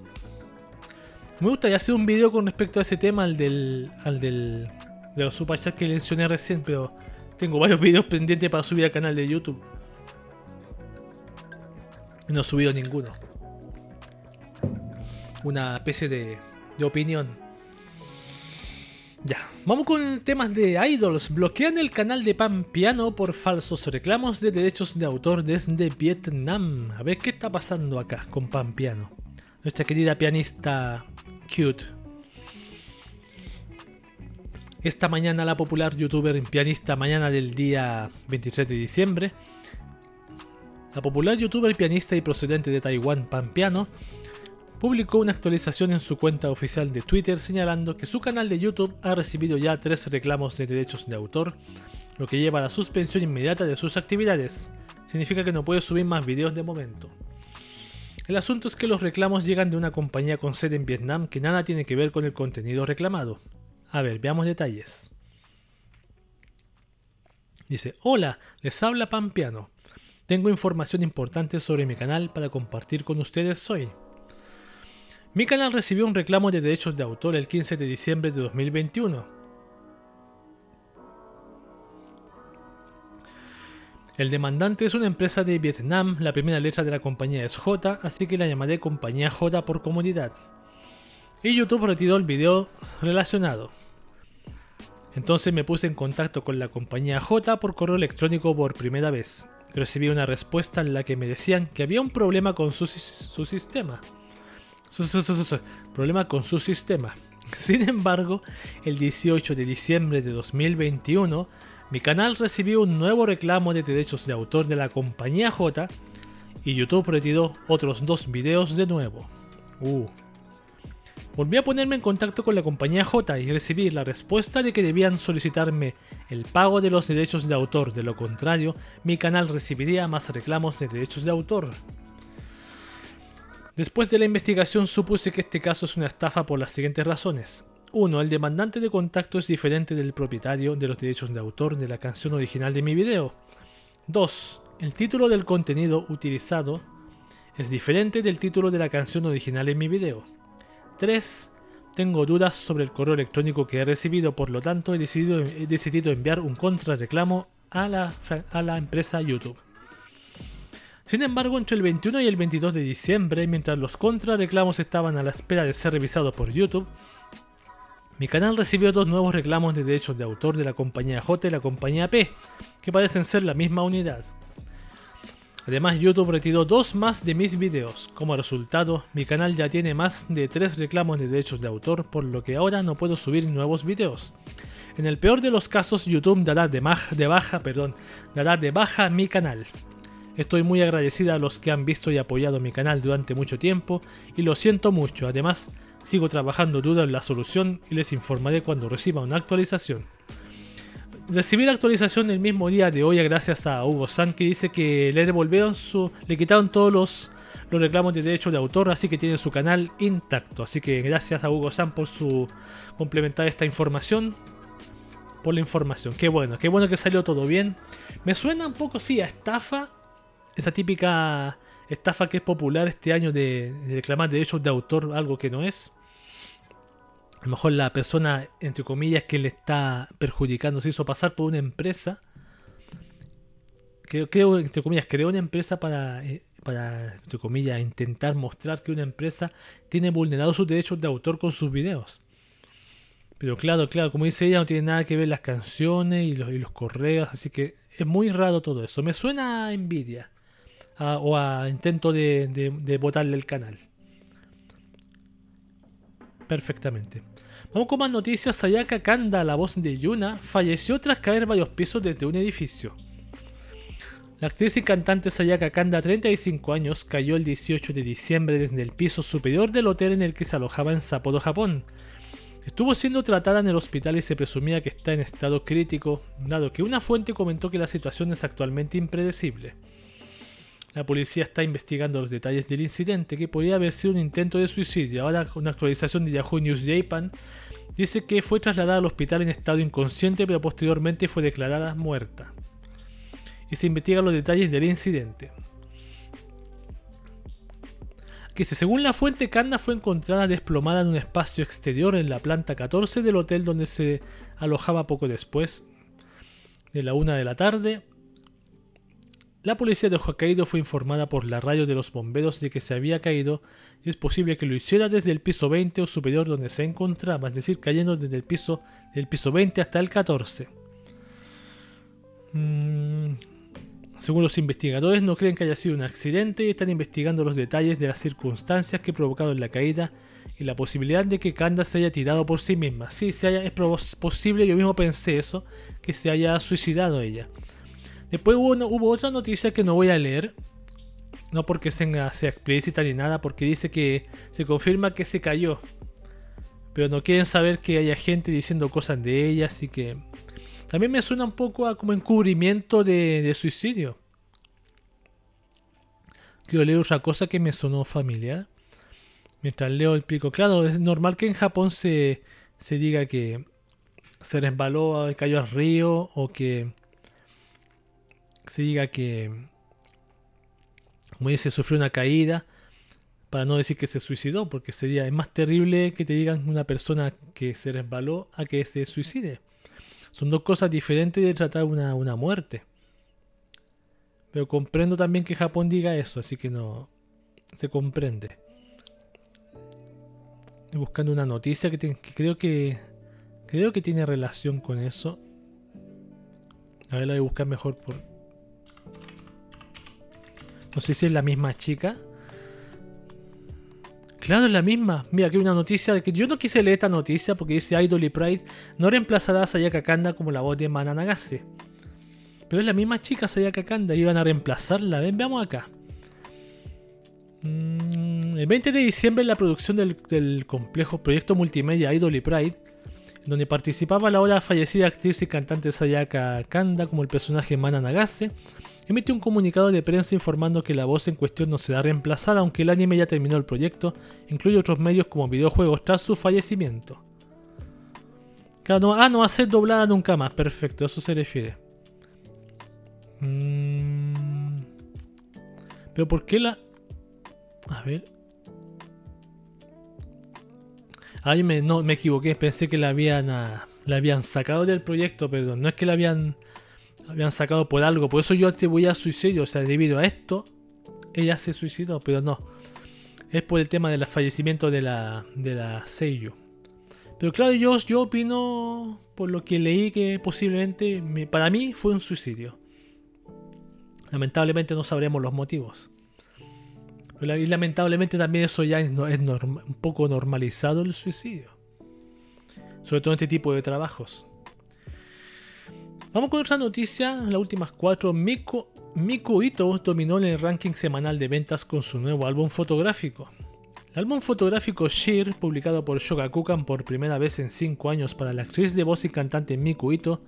Me gustaría hacer un video con respecto a ese tema, al del, al del de los superchats que mencioné recién, pero tengo varios [laughs] videos pendientes para subir al canal de YouTube. No he subido ninguno. Una especie de, de opinión. Ya, vamos con temas de idols. Bloquean el canal de Pan Piano por falsos reclamos de derechos de autor desde Vietnam. A ver qué está pasando acá con Pan Piano. Nuestra querida pianista cute. Esta mañana la popular youtuber y pianista mañana del día 23 de diciembre, la popular youtuber pianista y procedente de Taiwán Pan Piano, publicó una actualización en su cuenta oficial de Twitter señalando que su canal de YouTube ha recibido ya tres reclamos de derechos de autor, lo que lleva a la suspensión inmediata de sus actividades. Significa que no puede subir más videos de momento. El asunto es que los reclamos llegan de una compañía con sede en Vietnam que nada tiene que ver con el contenido reclamado. A ver, veamos detalles. Dice, hola, les habla Pampiano. Tengo información importante sobre mi canal para compartir con ustedes hoy. Mi canal recibió un reclamo de derechos de autor el 15 de diciembre de 2021. El demandante es una empresa de Vietnam, la primera letra de la compañía es J, así que la llamaré compañía J por comodidad. Y YouTube retiró el video relacionado. Entonces me puse en contacto con la compañía J por correo electrónico por primera vez. Recibí una respuesta en la que me decían que había un problema con su, sistema. problema con su sistema. [laughs] Sin embargo, el 18 de diciembre de 2021, mi canal recibió un nuevo reclamo de derechos de autor de la compañía J y YouTube retiró otros dos videos de nuevo. Uh. Volví a ponerme en contacto con la compañía J y recibí la respuesta de que debían solicitarme el pago de los derechos de autor, de lo contrario, mi canal recibiría más reclamos de derechos de autor. Después de la investigación supuse que este caso es una estafa por las siguientes razones. 1. El demandante de contacto es diferente del propietario de los derechos de autor de la canción original de mi video. 2. El título del contenido utilizado es diferente del título de la canción original en mi video. 3. Tengo dudas sobre el correo electrónico que he recibido, por lo tanto he decidido, enviar un contrarreclamo a la, a la empresa YouTube. Sin embargo, entre el 21 y el 22 de diciembre, mientras los contrarreclamos estaban a la espera de ser revisados por YouTube, mi canal recibió dos nuevos reclamos de derechos de autor de la compañía J y la compañía P, que parecen ser la misma unidad. Además, YouTube retiró dos más de mis videos. Como resultado, mi canal ya tiene más de tres reclamos de derechos de autor, por lo que ahora no puedo subir nuevos videos. En el peor de los casos, YouTube dará de, de baja, perdón, de baja mi canal. Estoy muy agradecida a los que han visto y apoyado mi canal durante mucho tiempo y lo siento mucho. Además, sigo trabajando duro en la solución y les informaré cuando reciba una actualización recibí la actualización el mismo día de hoy gracias a Hugo San que dice que le devolvieron su. le quitaron todos los, los reclamos de derecho de autor, así que tiene su canal intacto. Así que gracias a Hugo San por su complementar esta información. Por la información. Qué bueno, qué bueno que salió todo bien. Me suena un poco, sí, a estafa. Esa típica estafa que es popular este año de, de reclamar derechos de autor, algo que no es a lo mejor la persona, entre comillas, que le está perjudicando se hizo pasar por una empresa. Creo, creo entre comillas, creó una empresa para, eh, para, entre comillas, intentar mostrar que una empresa tiene vulnerado sus derechos de autor con sus videos. Pero claro, claro, como dice ella, no tiene nada que ver las canciones y los, correos, así que es muy raro todo eso. Me suena a envidia o a intento de, de, de botarle el canal. Perfectamente. Vamos con más noticias. Sayaka Kanda, la voz de Yuna, falleció tras caer varios pisos desde un edificio. La actriz y cantante Sayaka Kanda, 35 años, cayó el 18 de diciembre desde el piso superior del hotel en el que se alojaba en Sapporo, Japón. Estuvo siendo tratada en el hospital y se presumía que está en estado crítico, dado que una fuente comentó que la situación es actualmente impredecible. La policía está investigando los detalles del incidente, que podría haber sido un intento de suicidio. Ahora, una actualización de Yahoo News Japan dice que fue trasladada al hospital en estado inconsciente, pero posteriormente fue declarada muerta. Y se investigan los detalles del incidente. Que según la fuente, Kanda fue encontrada desplomada en un espacio exterior en la planta 14 del hotel donde se alojaba poco después de la una de la tarde la policía de Hokkaido fue informada por la radio de los bomberos de que se había caído y es posible que lo hiciera desde el piso 20 o superior donde se encontraba, es decir, cayendo desde el piso del piso 20 hasta el 14. Mm, según los investigadores, no creen que haya sido un accidente y están investigando los detalles de las circunstancias que provocaron la caída y la posibilidad de que Kanda se haya tirado por sí misma. Sí, se es posible, yo mismo pensé eso, que se haya suicidado ella. Después hubo, otra noticia que no voy a leer. No porque sea, explícita ni nada, porque dice que se confirma que se cayó. Pero no quieren saber que haya gente diciendo cosas de ella, así que... También me suena un poco a como encubrimiento de, suicidio. Quiero leer otra cosa que me sonó familiar. Mientras leo explico. Claro, es normal que en Japón se, se diga que se resbaló, cayó al río o que se diga que, como dice, sufrió una caída, para no decir que se suicidó, porque sería es más terrible que te digan una persona que se resbaló a que se suicide. Son dos cosas diferentes de tratar una, una muerte. Pero comprendo también que Japón diga eso, así que no se comprende. Estoy buscando una noticia que, que creo que creo que tiene relación con eso. A ver, la voy a buscar mejor por, no sé si es la misma chica. Claro, es la misma. Mira, aquí hay una noticia de que yo no quise leer esta noticia porque dice Idol y Pride no reemplazará a Sayaka Kanda como la voz de Mananagase. Pero es la misma chica Sayaka Kanda, iban a reemplazarla. Veamos acá. Mm, el 20 de diciembre la producción del, del complejo proyecto multimedia Idol y Pride, donde participaba la ahora fallecida actriz y cantante Sayaka Kanda como el personaje Mana Nagase, emite un comunicado de prensa informando que la voz en cuestión no será reemplazada aunque el anime ya terminó el proyecto, incluye otros medios como videojuegos tras su fallecimiento. Claro, no, ah, no va a ser doblada nunca más, perfecto, a eso se refiere. Mm, pero ¿por qué la...? A ver... Ay, me, no, me equivoqué, pensé que la habían, ah, la habían sacado del proyecto, perdón. No es que la habían, habían sacado por algo, por eso yo atribuía suicidio, o sea, debido a esto, ella se suicidó, pero no. Es por el tema del fallecimiento de la, de la Seiyu. Pero claro, yo, yo opino, por lo que leí, que posiblemente para mí fue un suicidio. Lamentablemente no sabremos los motivos. Y lamentablemente también eso ya es, un poco normalizado el suicidio. Sobre todo en este tipo de trabajos. Vamos con otra noticia, las últimas cuatro. Miku, Miku Ito dominó en el ranking semanal de ventas con su nuevo álbum fotográfico. El álbum fotográfico Sheer, publicado por Shogakukan por primera vez en 5 años para la actriz de voz y cantante Miku Ito,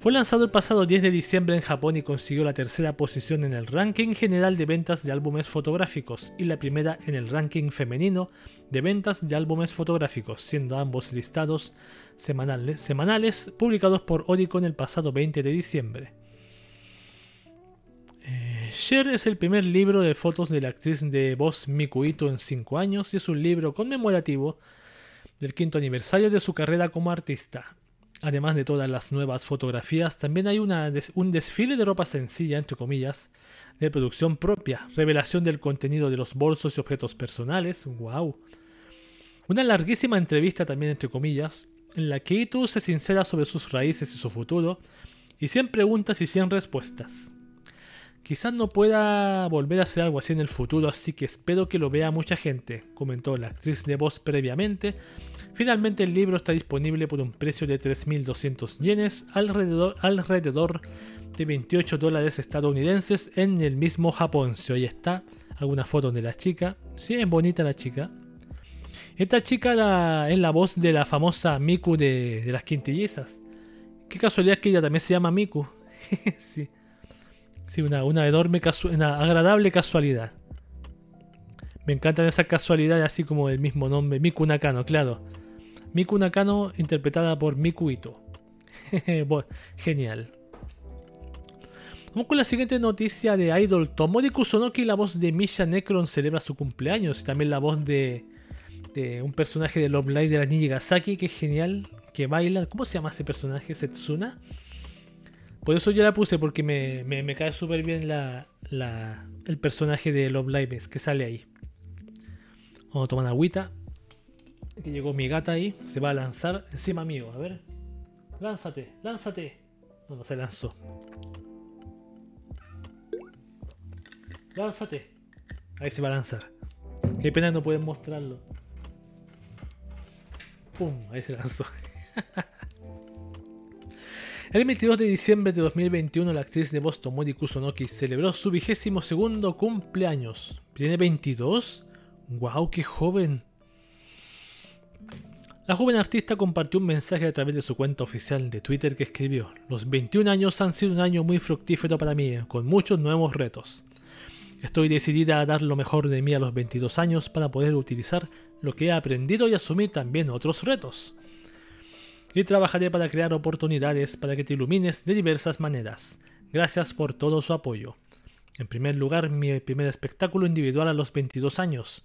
fue lanzado el pasado 10 de diciembre en Japón y consiguió la tercera posición en el ranking general de ventas de álbumes fotográficos y la primera en el ranking femenino de ventas de álbumes fotográficos, siendo ambos listados semanales, semanales publicados por Oricon el pasado 20 de diciembre. Eh, Cher es el primer libro de fotos de la actriz de voz Mikuito en 5 años y es un libro conmemorativo del quinto aniversario de su carrera como artista. Además de todas las nuevas fotografías, también hay un desfile de ropa sencilla, entre comillas, de producción propia, revelación del contenido de los bolsos y objetos personales, wow. Una larguísima entrevista también, entre comillas, en la que Itu se sincera sobre sus raíces y su futuro, y 100 preguntas y 100 respuestas. Quizás no pueda volver a hacer algo así en el futuro, así que espero que lo vea mucha gente, comentó la actriz de voz previamente. Finalmente el libro está disponible por un precio de 3.200 yenes, alrededor, alrededor de 28 dólares estadounidenses en el mismo Japón. Si hoy está alguna foto de la chica. Sí, es bonita la chica. Esta chica es la voz de la famosa Miku de, las quintillizas. Qué casualidad que ella también se llama Miku. [laughs] sí. Sí, una, enorme, una agradable casualidad. Me encantan esas casualidades así como el mismo nombre, Miku Nakano, claro. Miku Nakano interpretada por Miku Ito. [laughs] Genial. Vamos con la siguiente noticia de Idol. Tomori Kusunoki, la voz de Misha Necron, celebra su cumpleaños. Y también la voz de, de un personaje de Love Live de la niña Gasaki, que es genial, que baila. ¿Cómo se llama este personaje? ¿Setsuna? Por eso yo la puse, porque me, cae súper bien la, el personaje de Love Live que sale ahí. Vamos a tomar agüita. Que llegó mi gata ahí. Se va a lanzar encima mío. A ver. Lánzate, lánzate. No, no se lanzó. Lánzate. Ahí se va a lanzar. Qué pena no pueden mostrarlo. ¡Pum! Ahí se lanzó. [laughs] El 22 de diciembre de 2021, la actriz de Boston, Mori Kusunoki, celebró su vigésimo segundo cumpleaños. ¿Tiene 22? ¡Wow, qué joven! La joven artista compartió un mensaje a través de su cuenta oficial de Twitter que escribió: Los 21 años han sido un año muy fructífero para mí, con muchos nuevos retos. Estoy decidida a dar lo mejor de mí a los 22 años para poder utilizar lo que he aprendido y asumir también otros retos y trabajaré para crear oportunidades para que te ilumines de diversas maneras. Gracias por todo su apoyo. En primer lugar, mi primer espectáculo individual a los 22 años.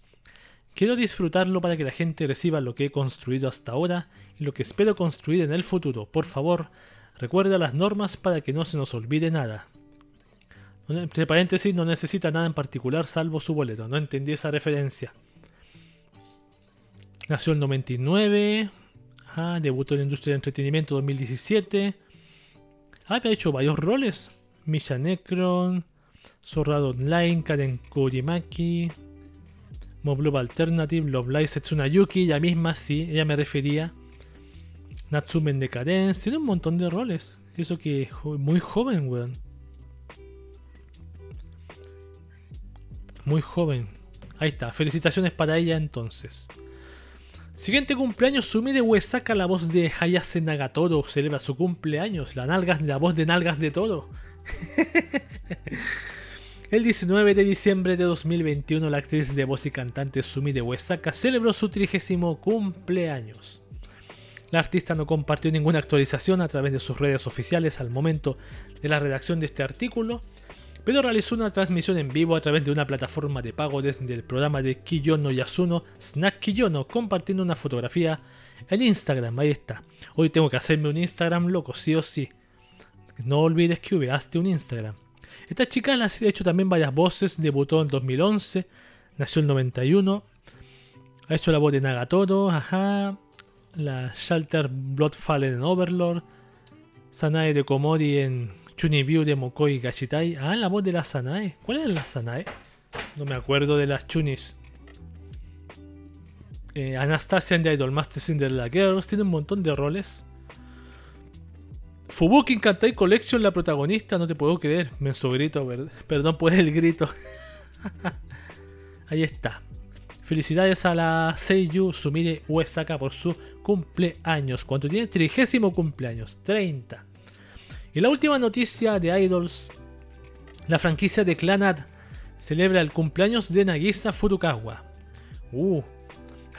Quiero disfrutarlo para que la gente reciba lo que he construido hasta ahora y lo que espero construir en el futuro. Por favor, recuerda las normas para que no se nos olvide nada. Entre paréntesis, no necesita nada en particular salvo su boleto. No entendí esa referencia. Nació en 99, debutó en la industria del entretenimiento 2017. Ah, ha hecho varios roles. Misha Necron, Zorrado Online, Karen Kurimaki, Mob Alternative, Love Live Setsuna Yuki, ella misma, sí, ella me refería. Natsumen Decadence, tiene un montón de roles. Eso que muy joven, weón. Muy joven. Ahí está, felicitaciones para ella entonces. Siguiente cumpleaños, Sumire Uesaka, la voz de Hayase Nagatoro, celebra su cumpleaños. La, nalgas, la voz de Nalgas de Toro. [laughs] El 19 de diciembre de 2021, la actriz de voz y cantante Sumire Uesaka celebró su trigésimo cumpleaños. La artista no compartió ninguna actualización a través de sus redes oficiales al momento de la redacción de este artículo, pero realizó una transmisión en vivo a través de una plataforma de pago desde el programa de Kiyono Yasuno, Snack Kiyono, compartiendo una fotografía en Instagram. Ahí está. Hoy tengo que hacerme un Instagram loco, sí o sí. No olvides que hazte un Instagram. Esta chica ha hecho también varias voces, debutó en 2011, nació en 91, ha hecho la voz de Nagatoro, ajá, la Shelter Bloodfallen en Overlord, Sanae de Komori en Chunibyu de Mokoi Gashitai. Ah, la voz de la Sanae. ¿Cuál es la Sanae? No me acuerdo de las Chunis. Eh, Anastasia de Idol Master Cinderella Girls. Tiene un montón de roles. Fubuki Kantai Collection, la protagonista. No te puedo creer. Menso grito, perdón por el grito. [laughs] Ahí está. Felicidades a la Seiyu Sumire Uesaka por su cumpleaños. ¿Cuánto tiene? Trigésimo cumpleaños. 30. Y la última noticia de Idols, la franquicia de Clanad celebra el cumpleaños de Nagisa Furukawa. Uh,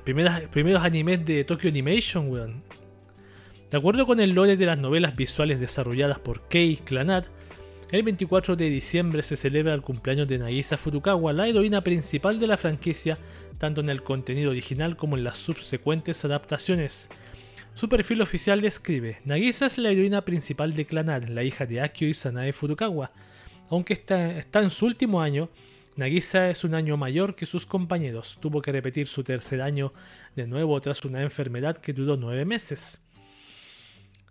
primeros animes de Tokyo Animation, weón. De acuerdo con el lore de las novelas visuales desarrolladas por Kei Clanad, el 24 de diciembre se celebra el cumpleaños de Nagisa Furukawa, la heroína principal de la franquicia, tanto en el contenido original como en las subsecuentes adaptaciones. Su perfil oficial describe, Nagisa es la heroína principal de Clanad, la hija de Akio y Sanae Furukawa. Aunque está en su último año, Nagisa es un año mayor que sus compañeros. Tuvo que repetir su tercer año de nuevo tras una enfermedad que duró nueve meses.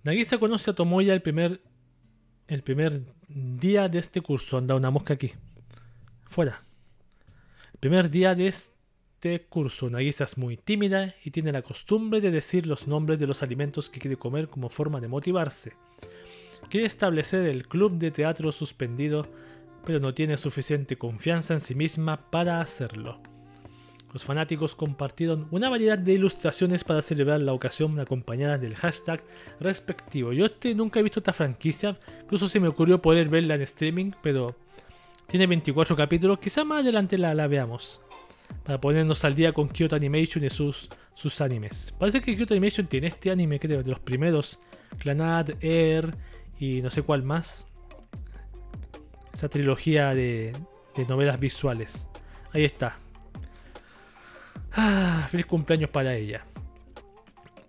Nagisa conoce a Tomoya el primer, el primer día de este curso. Anda una mosca aquí. Fuera. El primer día de este curso. Nagisa es muy tímida y tiene la costumbre de decir los nombres de los alimentos que quiere comer como forma de motivarse. Quiere establecer el club de teatro suspendido, pero no tiene suficiente confianza en sí misma para hacerlo. Los fanáticos compartieron una variedad de ilustraciones para celebrar la ocasión acompañadas del hashtag respectivo. Yo este nunca he visto esta franquicia, incluso se me ocurrió poder verla en streaming, pero tiene 24 capítulos, quizá más adelante la, veamos para ponernos al día con Kyoto Animation y sus, sus animes. Parece que Kyoto Animation tiene este anime, creo, de los primeros. Clanad, Air y no sé cuál más. Esa trilogía de, de novelas visuales. Ahí está. Ah, feliz cumpleaños para ella.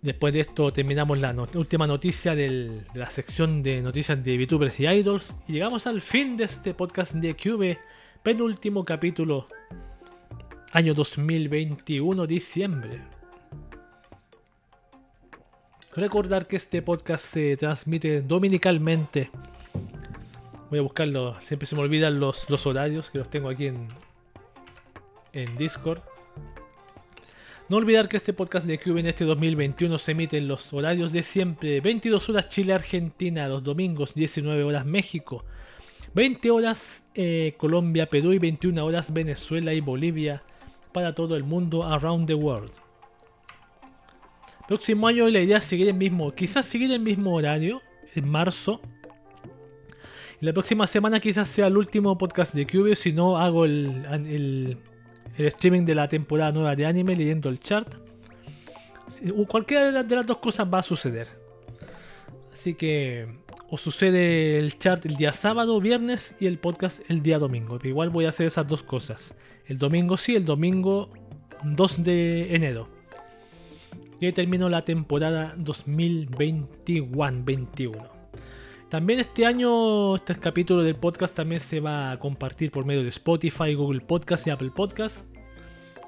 Después de esto terminamos la última noticia de la sección de noticias de VTubers y Idols. Y llegamos al fin de este podcast de Cube. Penúltimo capítulo Año 2021, diciembre. Recordar que este podcast se transmite dominicalmente. Voy a buscarlo, siempre se me olvidan los, los horarios que los tengo aquí en, en Discord. No olvidar que este podcast de Cube en este 2021 se emite en los horarios de siempre: 22 horas Chile-Argentina, los domingos 19 horas México, 20 horas eh, Colombia, Perú y 21 horas Venezuela y Bolivia para todo el mundo around the world. Próximo año la idea es seguir el mismo, quizás seguir el mismo horario, en marzo. La próxima semana quizás sea el último podcast de Cube, si no hago el, streaming de la temporada nueva de anime leyendo el chart. Cualquiera de las, dos cosas va a suceder. Así que o sucede el chart el día sábado, viernes y el podcast el día domingo. Pero igual voy a hacer esas dos cosas. El domingo sí, el domingo 2 de enero. Y ahí terminó la temporada 2021-21. También este año, este capítulo del podcast también se va a compartir por medio de Spotify, Google Podcast y Apple Podcast.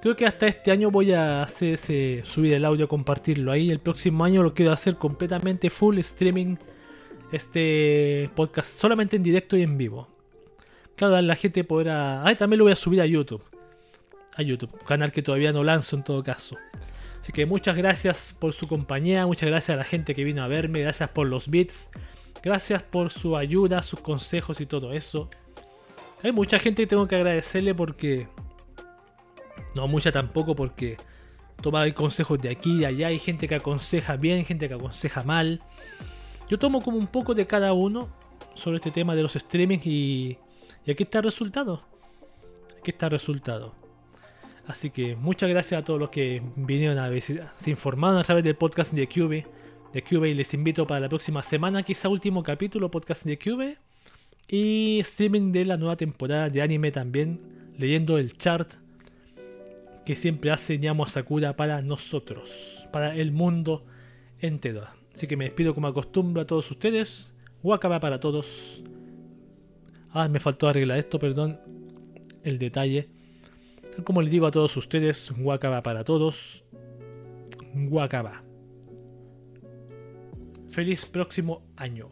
Creo que hasta este año voy a hacer subir el audio, compartirlo ahí. El próximo año lo quiero hacer completamente full streaming este podcast solamente en directo y en vivo. Claro, la gente podrá. Ah, también lo voy a subir a YouTube. A YouTube, canal que todavía no lanzo en todo caso. Así que muchas gracias por su compañía, muchas gracias a la gente que vino a verme, gracias por los bits, gracias por su ayuda, sus consejos y todo eso. Hay mucha gente que tengo que agradecerle porque No mucha tampoco porque toma consejos de aquí y de allá. Hay gente que aconseja bien, gente que aconseja mal. Yo tomo como un poco de cada uno sobre este tema de los streamings y, y aquí está el resultado. Aquí está el resultado. Así que muchas gracias a todos los que vinieron a visitar, se informaron a través del podcast de Cube, de Cube y les invito para la próxima semana, quizá último capítulo podcast de Cube y streaming de la nueva temporada de anime también, leyendo el chart que siempre hace Ñamo Sakura para nosotros, para el mundo entero. Así que me despido como acostumbro a todos ustedes. Wakaba para todos. Ah, me faltó arreglar esto, perdón. El detalle. Como les digo a todos ustedes, Wakaba para todos. Wakaba. Feliz próximo año.